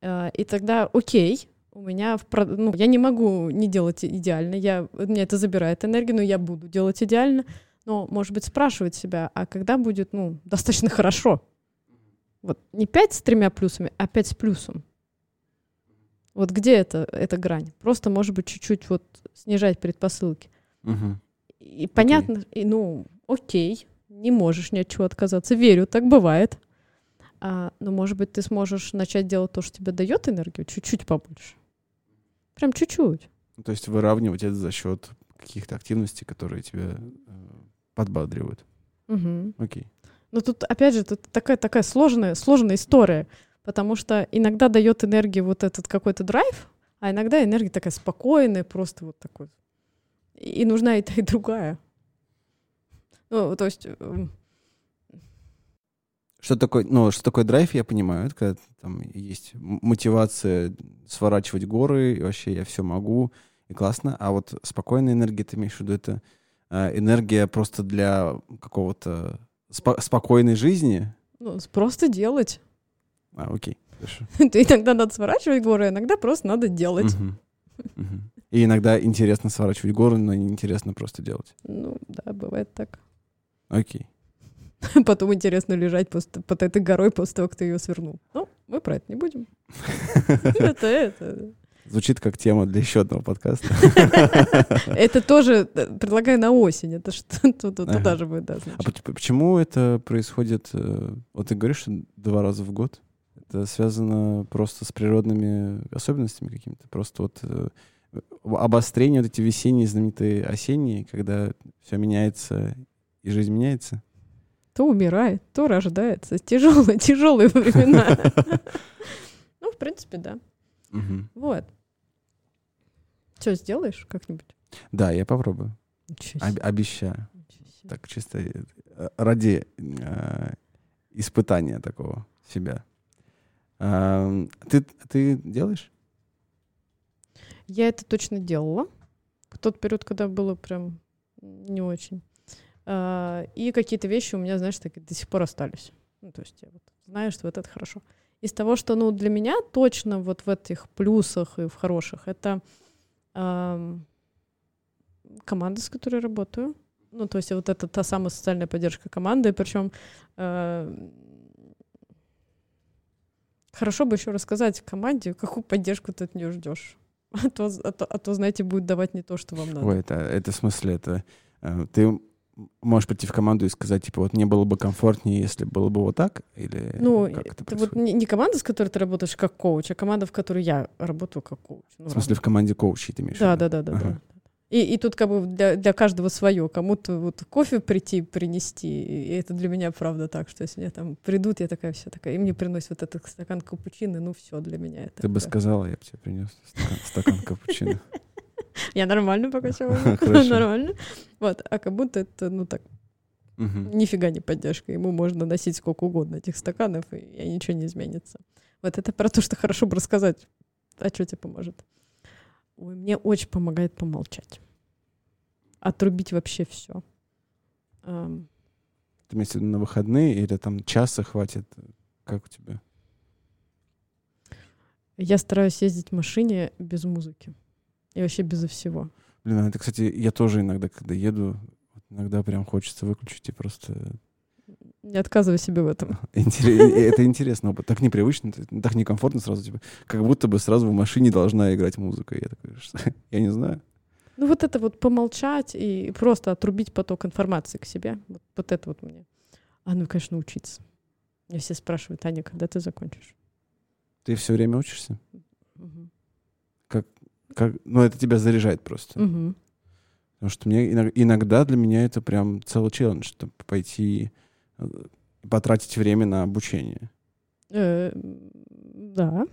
Э, и тогда, окей, у меня в, ну, я не могу не делать идеально, я, мне это забирает энергию, но я буду делать идеально. Но, может быть, спрашивать себя, а когда будет, ну, достаточно хорошо? Вот не пять с тремя плюсами, а пять с плюсом. Вот где это, эта грань? Просто, может быть, чуть-чуть вот снижать предпосылки. Угу. И понятно, okay. и, ну, окей, не можешь ни от чего отказаться. Верю, так бывает. А, но, может быть, ты сможешь начать делать то, что тебе дает энергию, чуть-чуть побольше. Прям чуть-чуть. Ну, то есть выравнивать это за счет каких-то активностей, которые тебя э, подбадривают. Угу. Окей. Но тут, опять же, тут такая, такая сложная, сложная история, потому что иногда дает энергию вот этот какой-то драйв, а иногда энергия такая спокойная, просто вот такой. И нужна и та, и другая. Ну, то есть... Эм, что такое, ну, что такое драйв, я понимаю. Это когда там есть мотивация сворачивать горы, и вообще я все могу, и классно. А вот спокойная энергия, ты имеешь в виду, это э, энергия просто для какого-то спо- спокойной жизни? Ну, просто делать. А, окей, хорошо. Ты иногда надо сворачивать горы, иногда просто надо делать. И иногда интересно сворачивать горы, но неинтересно просто делать. Ну, да, бывает так. Окей. Потом интересно лежать после, под этой горой после того, как ты ее свернул. Ну, мы про это не будем. Это, это. Звучит как тема для еще одного подкаста. Это тоже э, предлагаю на осень. Это что туда же будет, да. А почему это происходит? Э, вот ты говоришь, что два раза в год? Это связано просто с природными особенностями какими-то? Просто вот э, обострение, вот эти весенние, знаменитые осенние, когда все меняется и жизнь меняется? То умирает, то рождается. Тяжелые, тяжелые времена. Ну, в принципе, да. Вот. Что, сделаешь как-нибудь? Да, я попробую. Об- обещаю. Так, чисто э, ради э, испытания такого себя. Э, ты, ты делаешь? Я это точно делала. В тот период, когда было прям не очень. Э, и какие-то вещи у меня, знаешь, так до сих пор остались. Ну, то есть я вот знаю, что вот это хорошо. Из того, что, ну, для меня точно вот в этих плюсах и в хороших, это команда, с которой работаю. Ну, то есть вот это та самая социальная поддержка команды, причем хорошо бы еще рассказать команде, какую поддержку ты от нее ждешь. А то, а, то, а то, знаете, будет давать не то, что вам надо. Ой, это, это в смысле, это э, ты можешь прийти в команду и сказать, типа, вот мне было бы комфортнее, если было бы вот так? Или ну, как это, это вот не, не команда, с которой ты работаешь как коуч, а команда, в которой я работаю как коуч. Ну, в смысле, в команде коучей ты имеешь да, да, да, да, ага. да. И, и тут как бы для, для каждого свое. Кому-то вот кофе прийти, принести, и это для меня правда так, что если мне там придут, я такая вся такая, и мне приносят вот этот стакан капучино, ну все для меня это. Ты бы сказала, я бы тебе принес стакан, стакан капучино. Я нормально пока все нормально. Вот, а как будто это, ну так, нифига не поддержка. Ему можно носить сколько угодно этих стаканов, и ничего не изменится. Вот это про то, что хорошо бы рассказать. А что тебе поможет? Ой, мне очень помогает помолчать. Отрубить вообще все. Ты имеешь в виду на выходные или там часа хватит? Как у тебя? Я стараюсь ездить в машине без музыки. И вообще безо всего. Блин, а это, кстати, я тоже иногда, когда еду, иногда прям хочется выключить и просто... Не отказывай себе в этом. Это интересно, опыт. Так непривычно, так некомфортно сразу. Типа, как будто бы сразу в машине должна играть музыка. Я такой, что? я не знаю. Ну вот это вот помолчать и просто отрубить поток информации к себе. Вот, вот это вот мне. А ну, конечно, учиться. Мне все спрашивают, Аня, когда ты закончишь? Ты все время учишься? Угу. Как, как, ну, это тебя заряжает просто. Угу. Потому что мне иногда для меня это прям целый челлендж, чтобы пойти э, потратить время на обучение. Э, да.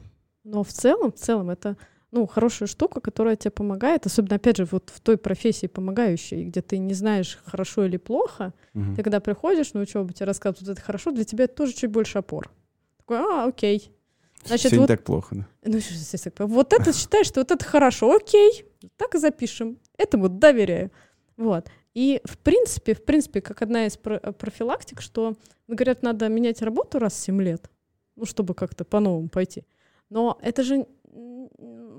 Но в целом, в целом это ну, хорошая штука, которая тебе помогает, особенно, опять же, вот в той профессии помогающей, где ты не знаешь, хорошо или плохо, угу. ты когда приходишь на учебу, тебе рассказывают, вот это хорошо, для тебя это тоже чуть больше опор. Такой, а, окей. Значит, Все вот, не так плохо, да? Ну, вот это считаешь, что вот это хорошо, окей, так и запишем. Этому доверяю. Вот. И в принципе, в принципе, как одна из профилактик, что, ну, говорят, надо менять работу раз в 7 лет, ну, чтобы как-то по-новому пойти. Но это же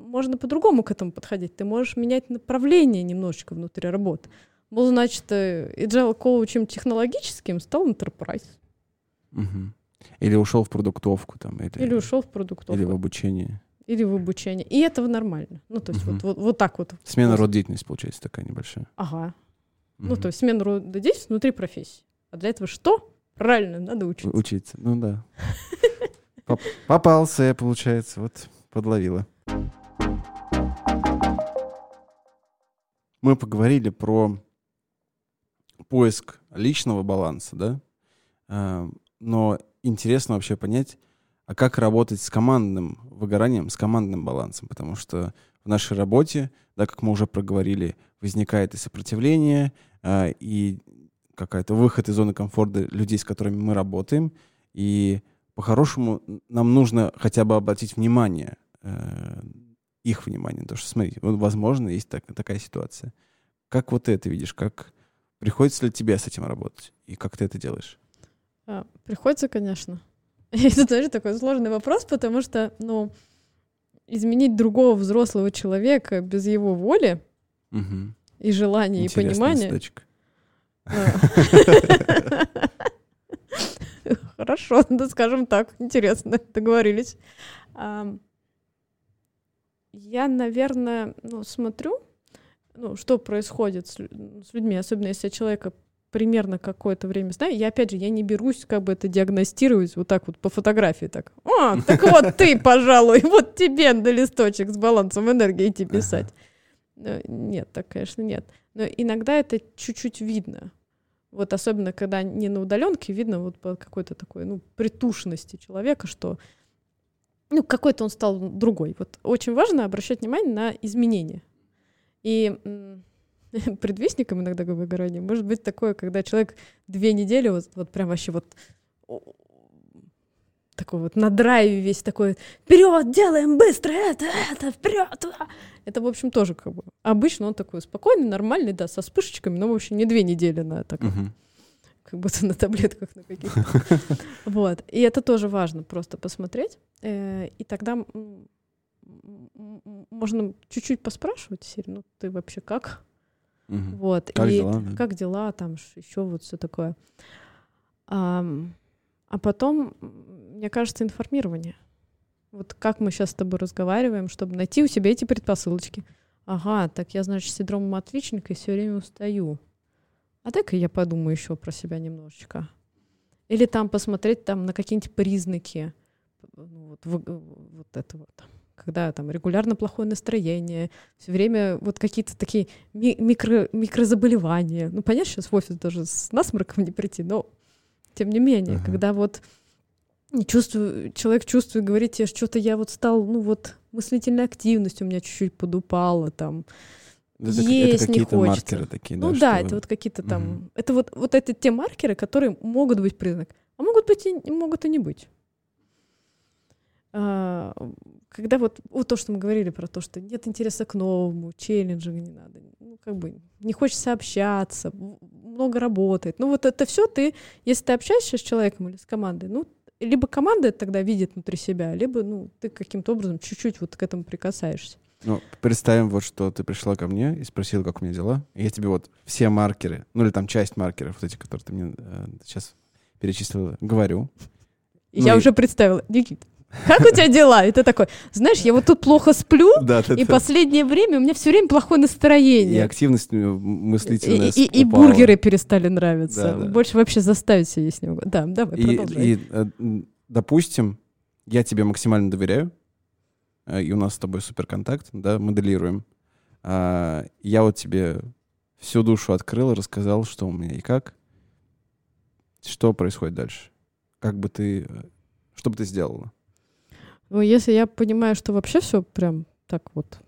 можно по-другому к этому подходить. Ты можешь менять направление немножечко внутри работы. Был, значит, э, agile коучем технологическим, стал enterprise. Угу. Или ушел в продуктовку там. Или, или ушел в продуктовку. Или в обучение. Или в обучение. И этого нормально. Ну, то есть угу. вот, вот, вот так вот. Смена род деятельности, получается, такая небольшая. Ага. Угу. Ну, то есть смена рода деятельности внутри профессии. А для этого что? Правильно, надо учиться. Учиться, ну да. Попался я, получается, вот подловила. Мы поговорили про поиск личного баланса, да? А, но интересно вообще понять, а как работать с командным выгоранием, с командным балансом, потому что в нашей работе, да, как мы уже проговорили, возникает и сопротивление, а, и какая-то выход из зоны комфорта людей, с которыми мы работаем, и по-хорошему нам нужно хотя бы обратить внимание, э, их внимание, то что, смотри, возможно, есть так, такая ситуация. Как вот ты это видишь, как приходится ли тебе с этим работать, и как ты это делаешь? А, приходится, конечно. Это тоже такой сложный вопрос, потому что, ну, изменить другого взрослого человека без его воли угу. и желания Интересная и понимания. Задачка. Хорошо, да скажем так, интересно, договорились. Я, наверное, ну, смотрю, ну, что происходит с, людьми, особенно если человека примерно какое-то время знаю. Я, опять же, я не берусь как бы это диагностировать вот так вот по фотографии так. О, так вот ты, пожалуй, вот тебе на листочек с балансом энергии идти писать. Нет, так, конечно, нет. Но иногда это чуть-чуть видно. Вот особенно, когда не на удаленке, видно вот по какой-то такой, ну, притушенности человека, что ну, какой-то он стал другой. Вот очень важно обращать внимание на изменения. И предвестником иногда выгорания может быть такое, когда человек две недели вот, вот прям вообще вот такой вот на драйве весь такой вперед, делаем быстро это, это, вперед. Это, в общем, тоже как бы обычно он такой спокойный, нормальный, да, со вспышечками, но, в общем, не две недели на таком. Uh-huh как будто на таблетках на каких-то. Вот. И это тоже важно просто посмотреть. Э, и тогда можно чуть-чуть поспрашивать, Сири, ну ты вообще как? Угу. Вот. Как и дела? Да? Как дела, там еще вот все такое. А, а потом, мне кажется, информирование. Вот как мы сейчас с тобой разговариваем, чтобы найти у себя эти предпосылочки. Ага, так я, значит, синдромом отличника и все время устаю. А дай-ка я подумаю еще про себя немножечко. Или там посмотреть там на какие-нибудь признаки ну, вот, вот этого там когда там регулярно плохое настроение, все время вот какие-то такие ми- микро, микрозаболевания. Ну, понятно, сейчас в офис даже с насморком не прийти, но тем не менее, uh-huh. когда вот чувствую, человек чувствует, говорит тебе, что-то я вот стал, ну вот мыслительная активность у меня чуть-чуть подупала, там, это, есть это не хочется. маркеры такие, Ну да, да, это вот какие-то там, угу. это вот, вот это те маркеры, которые могут быть признак, а могут быть и могут и не быть. А, когда вот, вот то, что мы говорили про то, что нет интереса к новому, челленджа не надо, ну, как бы не хочется общаться, много работает. Ну, вот это все ты, если ты общаешься с человеком или с командой, ну, либо команда это тогда видит внутри себя, либо, ну, ты каким-то образом чуть-чуть вот к этому прикасаешься. Ну, представим вот, что ты пришла ко мне и спросила, как у меня дела. И я тебе вот все маркеры, ну или там часть маркеров, вот эти, которые ты мне э, сейчас перечислила, говорю. Я ну, уже и... представила. Никит, как у тебя дела? И ты такой, знаешь, я вот тут плохо сплю, да, и последнее время у меня все время плохое настроение. И активность мыслительная И, и, и бургеры перестали нравиться. Да, да. Больше вообще заставить себя есть не могу. Да, давай, и, продолжай. И, э, допустим, я тебе максимально доверяю, э, и у нас с тобой супер контакт, да, моделируем. А, я вот тебе всю душу открыл, рассказал, что у меня и как. Что происходит дальше? Как бы ты... Э, что бы ты сделала? Ну, если я понимаю, что вообще все прям так вот,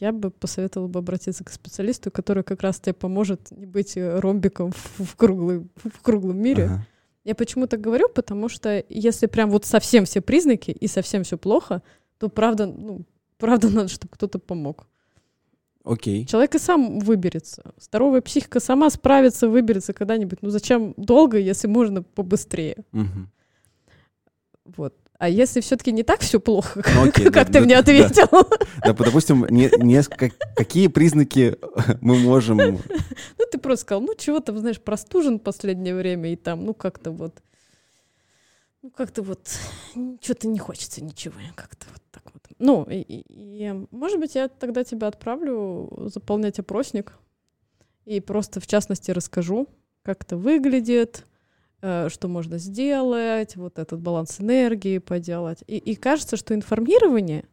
я бы посоветовала бы обратиться к специалисту, который как раз тебе поможет не быть ромбиком в, в, круглый, в круглом мире. Ага. Я почему так говорю? Потому что если прям вот совсем все признаки и совсем все плохо, то правда, ну, правда надо, чтобы кто-то помог. Окей. Человек и сам выберется. Здоровая психика сама справится, выберется когда-нибудь. Ну зачем долго, если можно побыстрее? Угу. Вот. А если все-таки не так все плохо, ну, окей, как да, ты да, мне ответил? Да, да допустим, не, не, какие признаки мы можем... Ну, ты просто сказал, ну, чего-то, знаешь, простужен в последнее время, и там, ну, как-то вот... Ну, как-то вот... Что-то не хочется ничего, как-то вот так вот. Ну, и, и, может быть, я тогда тебя отправлю заполнять опросник, и просто, в частности, расскажу, как это выглядит, что можно сделать, вот этот баланс энергии поделать. И, и кажется, что информирование,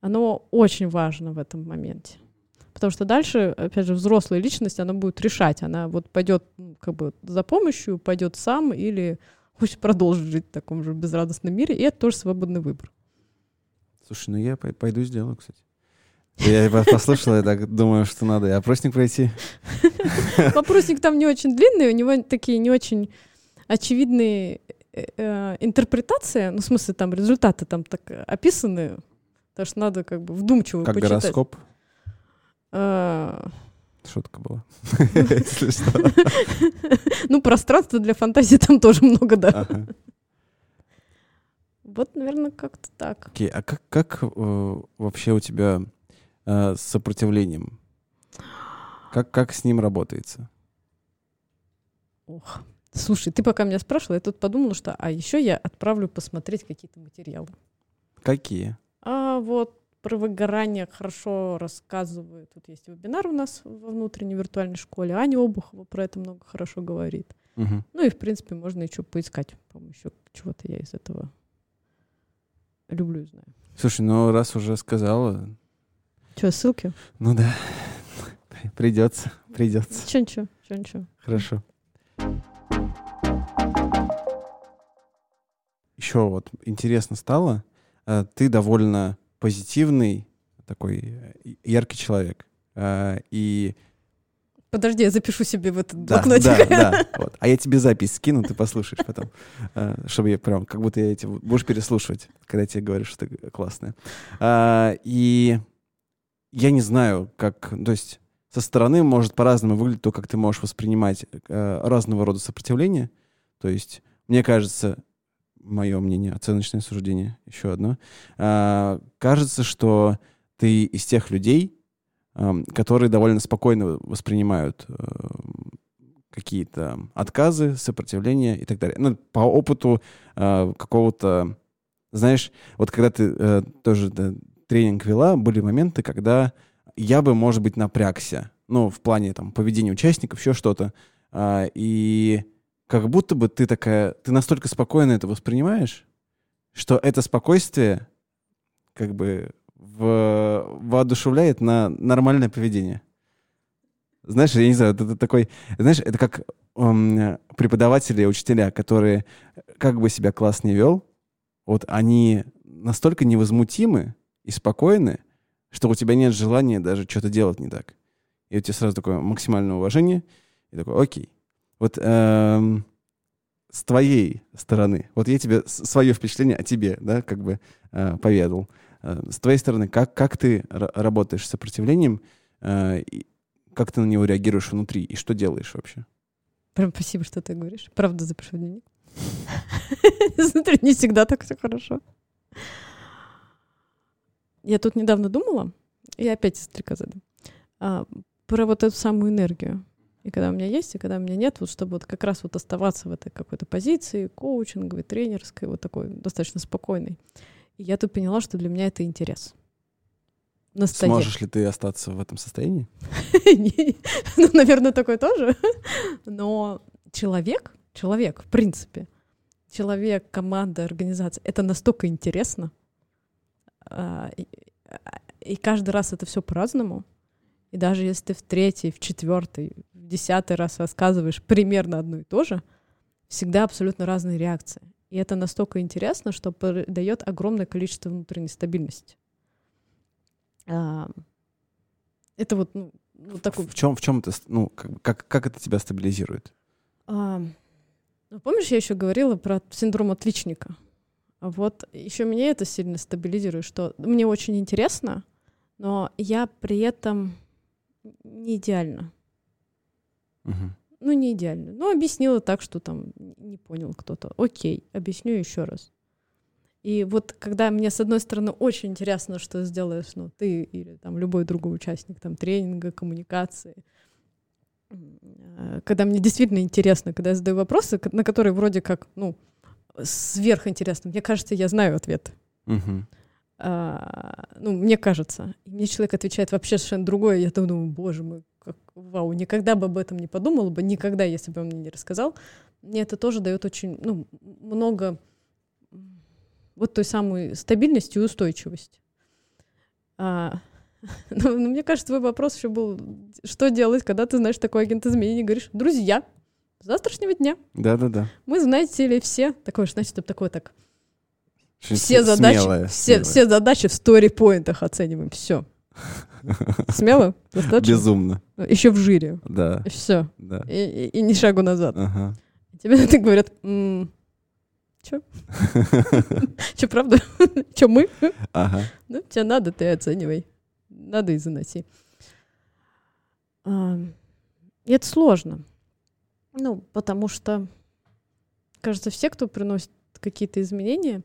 оно очень важно в этом моменте. Потому что дальше, опять же, взрослая личность, она будет решать. Она вот пойдет как бы за помощью, пойдет сам или хочет продолжить жить в таком же безрадостном мире. И это тоже свободный выбор. Слушай, ну я пойду сделаю, кстати. Я послушал, я так думаю, что надо и опросник пройти. Опросник там не очень длинный, у него такие не очень очевидные э, э, интерпретации, ну, в смысле, там результаты там так описаны, так что надо как бы вдумчиво как почитать. гороскоп? А... Шутка была. Ну, пространства для фантазии там тоже много, да. Вот, наверное, как-то так. Окей, а как, как э, вообще у тебя э, с сопротивлением? Как, как с ним работается? Ох, Слушай, ты пока меня спрашивала, я тут подумала, что а еще я отправлю посмотреть какие-то материалы. Какие? А вот про выгорание хорошо рассказывает. Тут есть вебинар у нас во внутренней виртуальной школе. Аня Обухова про это много хорошо говорит. Угу. Ну и, в принципе, можно еще поискать. По-моему, еще чего-то я из этого люблю и знаю. Слушай, ну раз уже сказала... Что, ссылки? Ну да. Придется, придется. Че, ничего, че, ничего. Хорошо. Еще вот интересно стало, э, ты довольно позитивный, такой э, яркий человек. Э, и Подожди, я запишу себе в этот да, блокнотик. Да, да. Вот. А я тебе запись скину, ты послушаешь потом. Чтобы я прям, как будто я эти будешь переслушивать, когда я тебе говорю, что ты классная. И я не знаю, как... То есть со стороны может по-разному выглядеть то, как ты можешь воспринимать разного рода сопротивление. То есть, мне кажется, мое мнение, оценочное суждение, еще одно. А, кажется, что ты из тех людей, а, которые довольно спокойно воспринимают а, какие-то отказы, сопротивления и так далее. Ну, по опыту а, какого-то, знаешь, вот когда ты а, тоже тренинг вела, были моменты, когда я бы, может быть, напрягся, ну, в плане там поведения участников, еще что-то, а, и как будто бы ты такая, ты настолько спокойно это воспринимаешь, что это спокойствие как бы в, воодушевляет на нормальное поведение. Знаешь, я не знаю, это, такой, знаешь, это как um, преподаватели учителя, которые как бы себя класс не вел, вот они настолько невозмутимы и спокойны, что у тебя нет желания даже что-то делать не так. И у тебя сразу такое максимальное уважение, и такой, окей, вот эм, с твоей стороны, вот я тебе свое впечатление о тебе, да, как бы э, поведал. Э, с твоей стороны, как, как ты работаешь с сопротивлением, э, и как ты на него реагируешь внутри, и что делаешь вообще? Прям спасибо, что ты говоришь. Правда, запишу дневник. Смотри, не всегда так все хорошо. Я тут недавно думала, и опять стрекоза, а, про вот эту самую энергию и когда у меня есть, и когда у меня нет, вот чтобы вот как раз вот оставаться в этой какой-то позиции, коучинговой, тренерской, вот такой достаточно спокойной. И я тут поняла, что для меня это интерес. Настоящий. Сможешь ли ты остаться в этом состоянии? Ну, наверное, такой тоже. Но человек, человек, в принципе, человек, команда, организация, это настолько интересно. А, и каждый раз это все по-разному. И даже если ты в третий, в четвертый, в десятый раз рассказываешь примерно одно и то же, всегда абсолютно разные реакции. И это настолько интересно, что дает огромное количество внутренней стабильности. А, это вот, ну, вот такой... В чем, в чем это, ну, как, как, как это тебя стабилизирует? А, ну, помнишь, я еще говорила про синдром отличника? Вот еще меня это сильно стабилизирует, что мне очень интересно, но я при этом не идеально. Угу. Ну, не идеально. Ну, объяснила так, что там не понял кто-то. Окей, объясню еще раз. И вот когда мне, с одной стороны, очень интересно, что сделаешь, ну, ты или там любой другой участник там тренинга, коммуникации, когда мне действительно интересно, когда я задаю вопросы, на которые вроде как, ну, сверхинтересно. Мне кажется, я знаю ответ. Угу. А, ну, мне кажется. Мне человек отвечает вообще совершенно другое. Я думаю, боже мой, как, вау, никогда бы об этом не подумала бы, никогда, если бы он мне не рассказал. Мне это тоже дает очень, ну, много вот той самой стабильности и устойчивости. А, ну, ну, мне кажется, твой вопрос еще был, что делать, когда ты знаешь такой агент изменений, говоришь, друзья, с завтрашнего дня. Да-да-да. Мы, знаете ли, все, такое, значит, такое так, все задачи, смелое, все, смелое. все задачи в стори-поинтах оцениваем. Все. Смело? Достаточно? Безумно. Еще в жире. Да. И все. Да. И, и, и ни шагу назад. Ага. Тебе это говорят, м-м, Че? Че, правда? Че, мы? Ага. Ну, тебе надо, ты оценивай. Надо и заноси. И это сложно. Ну, потому что, кажется, все, кто приносит какие-то изменения,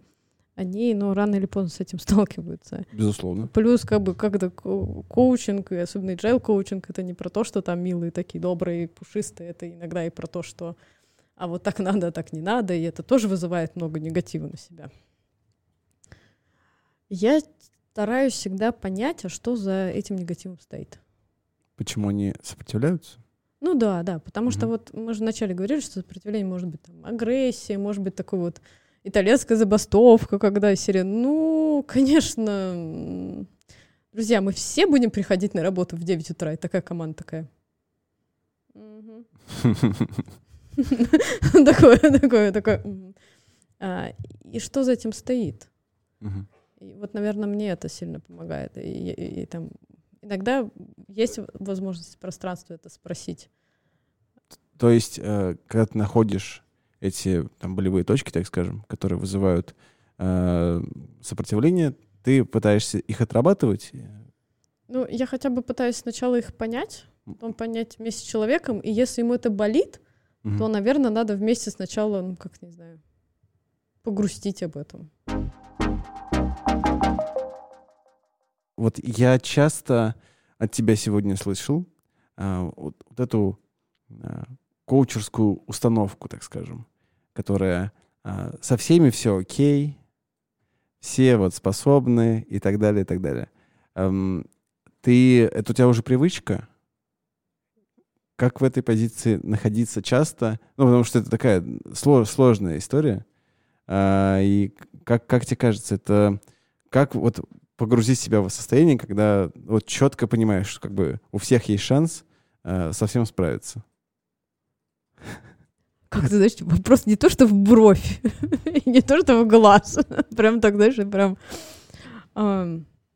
они, ну, рано или поздно с этим сталкиваются. Безусловно. Плюс, как бы, когда коучинг, и особенно agile коучинг, это не про то, что там милые такие, добрые, пушистые, это иногда и про то, что а вот так надо, а так не надо, и это тоже вызывает много негатива на себя. Я стараюсь всегда понять, а что за этим негативом стоит. Почему они сопротивляются? Ну да, да, потому mm что вот мы же вначале говорили, что сопротивление может быть там агрессия, может быть такой вот итальянская забастовка, когда серия, ну, конечно, друзья, мы все будем приходить на работу в 9 утра, и такая команда такая. Такое, такое, такое. А, и что за этим стоит? И вот, наверное, мне это сильно помогает. И, там иногда есть возможность в пространстве это спросить. То есть, э, когда ты находишь эти там болевые точки, так скажем, которые вызывают э, сопротивление, ты пытаешься их отрабатывать? Ну, я хотя бы пытаюсь сначала их понять, потом понять вместе с человеком, и если ему это болит, угу. то, наверное, надо вместе сначала, ну, как не знаю, погрустить об этом. Вот я часто от тебя сегодня слышал а, вот, вот эту а, коучерскую установку, так скажем которая а, со всеми все окей, все вот способны и так далее, и так далее. Эм, ты, это у тебя уже привычка? Как в этой позиции находиться часто? Ну, потому что это такая слож, сложная история. А, и как, как тебе кажется, это как вот погрузить себя в состояние, когда вот четко понимаешь, что как бы у всех есть шанс э, со справиться? Как ты знаешь, вопрос не то, что в бровь, не то, что в глаз. прям так, знаешь, прям...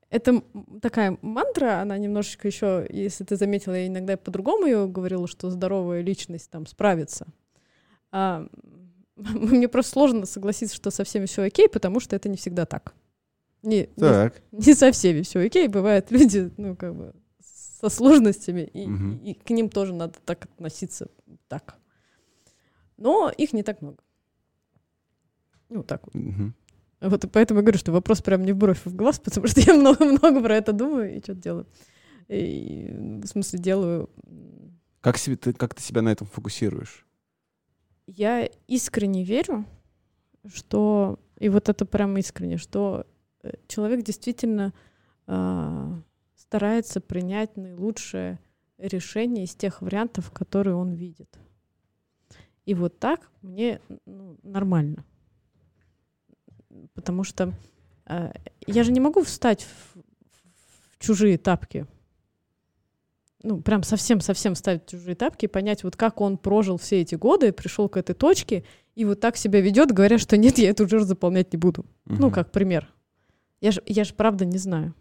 Это такая мантра, она немножечко еще, если ты заметила, я иногда по-другому ее говорила, что здоровая личность там справится. А, мне просто сложно согласиться, что со всеми все окей, потому что это не всегда так. Не, так. не, не со всеми все окей. Бывают люди, ну, как бы, со сложностями, и, угу. и, и к ним тоже надо так относиться так. Но их не так много. Ну, так вот. Угу. Вот и поэтому я говорю, что вопрос прям не в бровь, а в глаз, потому что я много-много про это думаю и что-то делаю. И, в смысле, делаю... Как, себе, ты, как ты себя на этом фокусируешь? Я искренне верю, что... И вот это прям искренне, что э, человек действительно э, старается принять наилучшее решение из тех вариантов, которые он видит. И вот так мне ну, нормально. Потому что э, я же не могу встать в, в чужие тапки. Ну, прям совсем-совсем вставить в чужие тапки и понять, вот как он прожил все эти годы, пришел к этой точке, и вот так себя ведет, говоря, что нет, я эту жизнь заполнять не буду. Ну, как пример. Я же я ж правда не знаю.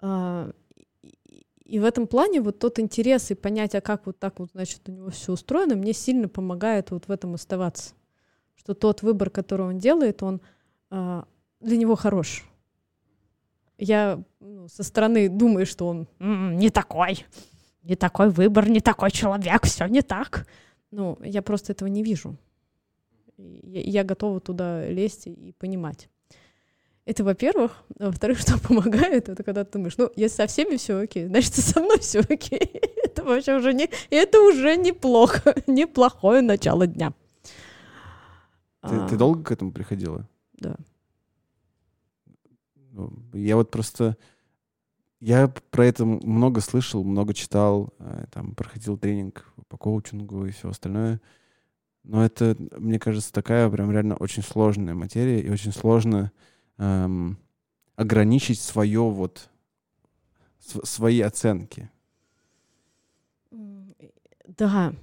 А, и в этом плане вот тот интерес и понять, а как вот так вот, значит, у него все устроено, мне сильно помогает вот в этом оставаться. Что тот выбор, который он делает, он а, для него хорош. Я ну, со стороны думаю, что он м-м, не такой, не такой выбор, не такой человек, все не так. Ну, я просто этого не вижу. Я, я готова туда лезть и понимать. Это, во-первых. А во-вторых, что помогает, это когда ты думаешь, ну, если со всеми все окей, значит, со мной все окей. это вообще уже не... Это уже неплохо. Неплохое начало дня. Ты, а... ты долго к этому приходила? Да. Ну, я вот просто... Я про это много слышал, много читал, э, там, проходил тренинг по коучингу и все остальное. Но это, мне кажется, такая прям реально очень сложная материя, и очень сложно эм, ограничить свое вот свои оценки. Да.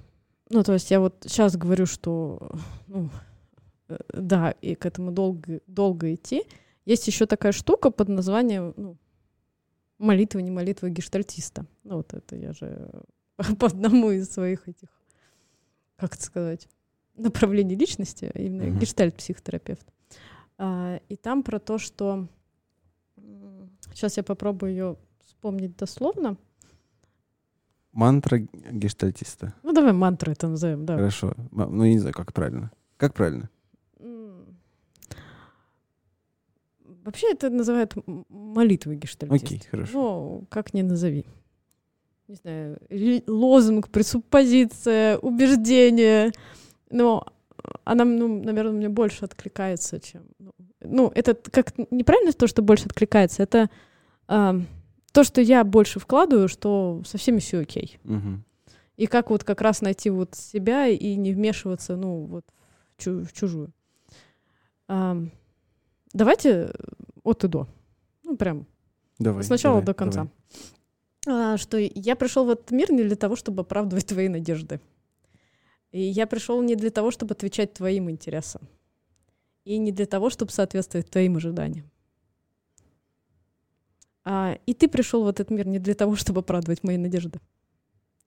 Ну, то есть я вот сейчас говорю, что ну, э, да, и к этому долго, долго идти. Есть еще такая штука под названием ну, молитва, не молитва гештальтиста. Ну, вот это я же по одному из своих этих, как это сказать, направлений личности, а именно mm-hmm. гештальт-психотерапевт. А, и там про то, что... Сейчас я попробую ее вспомнить дословно. Мантра гештальтиста. Ну, давай мантру это назовем, да. Хорошо. Ну, я не знаю, как правильно. Как правильно? Вообще это называют молитвой гештальтист. Окей, хорошо. Ну, как ни назови. Не знаю, лозунг, пресуппозиция, убеждение. Но она, ну, наверное, мне больше откликается, чем... Ну, ну, это как неправильно то, что больше откликается, это э, то, что я больше вкладываю, что со всеми все окей. Угу. И как вот как раз найти вот себя и не вмешиваться, ну, вот в, чу- в чужую. А, давайте от и до. Ну, прям. Давай, Сначала давай, до конца. Давай. А, что я пришел в этот мир не для того, чтобы оправдывать твои надежды. И я пришел не для того, чтобы отвечать твоим интересам. И не для того, чтобы соответствовать твоим ожиданиям. А, и ты пришел в этот мир не для того, чтобы оправдывать мои надежды.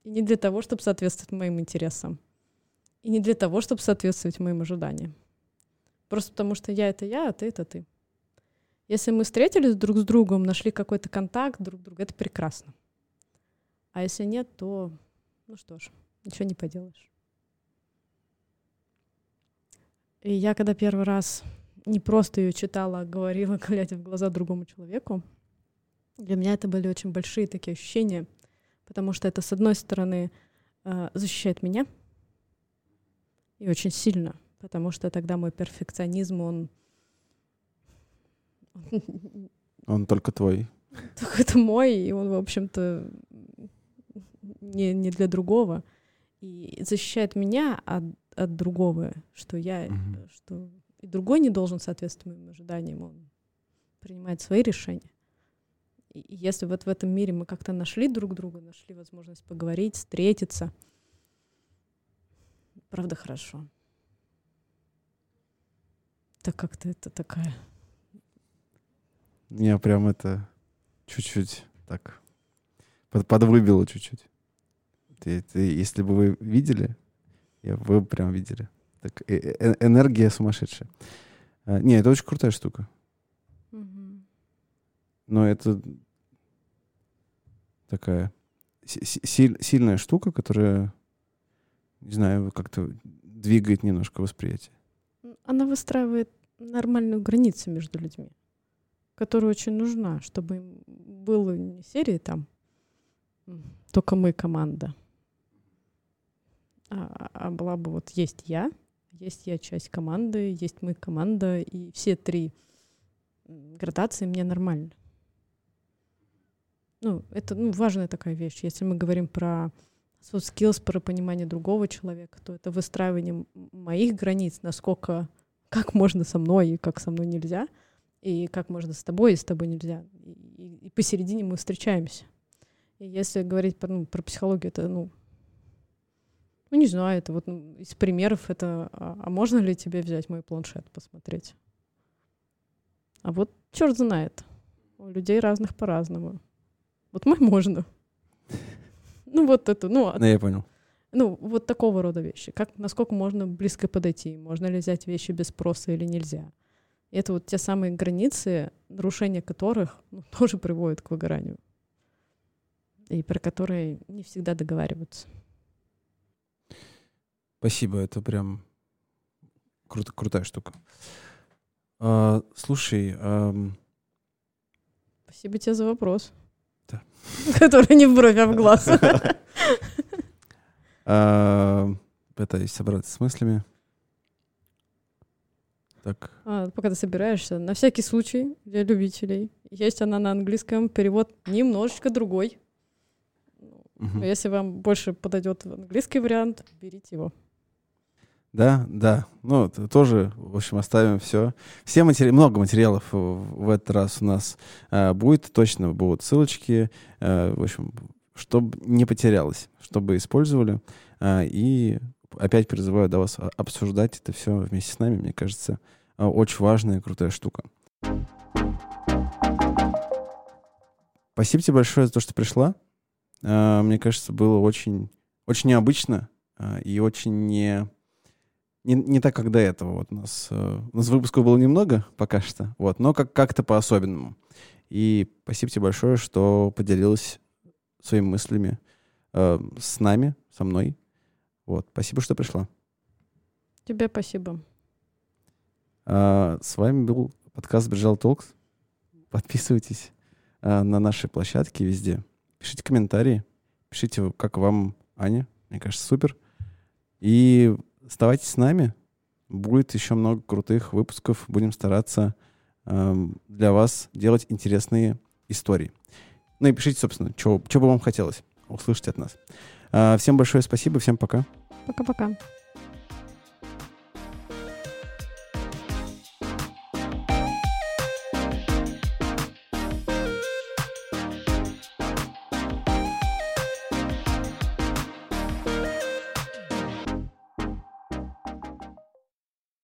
И не для того, чтобы соответствовать моим интересам. И не для того, чтобы соответствовать моим ожиданиям. Просто потому что я — это я, а ты — это ты. Если мы встретились друг с другом, нашли какой-то контакт друг друга, это прекрасно. А если нет, то, ну что ж, ничего не поделаешь. И я когда первый раз не просто ее читала, а говорила, глядя в глаза другому человеку, для меня это были очень большие такие ощущения, потому что это, с одной стороны, э, защищает меня, и очень сильно, потому что тогда мой перфекционизм, он... Он только твой. Только это мой, и он, в общем-то, не, не для другого. И защищает меня от от другого, что я, угу. что и другой не должен соответствовать моим ожиданиям, он принимает свои решения. И, если вот в этом мире мы как-то нашли друг друга, нашли возможность поговорить, встретиться, правда хорошо. Так как-то это такая... Меня прям это чуть-чуть так под, подвыбило чуть-чуть. Ты, ты, если бы вы видели, я, вы прям видели. Так, э -э энергия сумасшедшая. А, не, это очень крутая штука. Но это такая си сильная штука, которая, не знаю, как-то двигает немножко восприятие. Она выстраивает нормальную границу между людьми, которая очень нужна, чтобы им было не серии там только мы команда, а, а была бы вот есть я, есть я часть команды, есть мы команда, и все три градации мне нормально. Ну, это ну, важная такая вещь. Если мы говорим про soft skills, про понимание другого человека, то это выстраивание моих границ, насколько, как можно со мной и как со мной нельзя, и как можно с тобой и с тобой нельзя. И, и, посередине мы встречаемся. И если говорить про, ну, про психологию, это ну, ну, не знаю, это вот из примеров это, а, а можно ли тебе взять мой планшет посмотреть? А вот черт знает. У людей разных по-разному. Вот мой можно. Ну, вот это, ну... Ну, я понял. Ну, вот такого рода вещи. Как, насколько можно близко подойти? Можно ли взять вещи без спроса или нельзя? Это вот те самые границы, нарушение которых ну, тоже приводит к выгоранию. И про которые не всегда договариваются. Спасибо, это прям круто, крутая штука. А, слушай, а... спасибо тебе за вопрос. Да. Который не в бровь, а в глаз. А, пытаюсь собраться с мыслями. Так. А, пока ты собираешься, на всякий случай для любителей, есть она на английском, перевод немножечко другой. Угу. Если вам больше подойдет английский вариант, берите его. Да, да. Ну, тоже, в общем, оставим все. Все матери... Много материалов в этот раз у нас э, будет. Точно будут ссылочки. Э, в общем, чтобы не потерялось, чтобы использовали. Э, и опять призываю до вас обсуждать это все вместе с нами. Мне кажется, очень важная и крутая штука. Спасибо тебе большое за то, что пришла. Э, мне кажется, было очень, очень необычно э, и очень не не, не так, как до этого. Вот у нас, э, у нас выпусков было немного пока что, вот, но как, как-то по-особенному. И спасибо тебе большое, что поделилась своими мыслями э, с нами, со мной. Вот, спасибо, что пришла. Тебе спасибо. А, с вами был подкаст Бриджал Толкс. Подписывайтесь а, на наши площадки везде. Пишите комментарии. Пишите, как вам Аня. Мне кажется, супер. И Оставайтесь с нами. Будет еще много крутых выпусков. Будем стараться э, для вас делать интересные истории. Ну и пишите, собственно, что бы вам хотелось услышать от нас. Э, всем большое спасибо, всем пока. Пока-пока.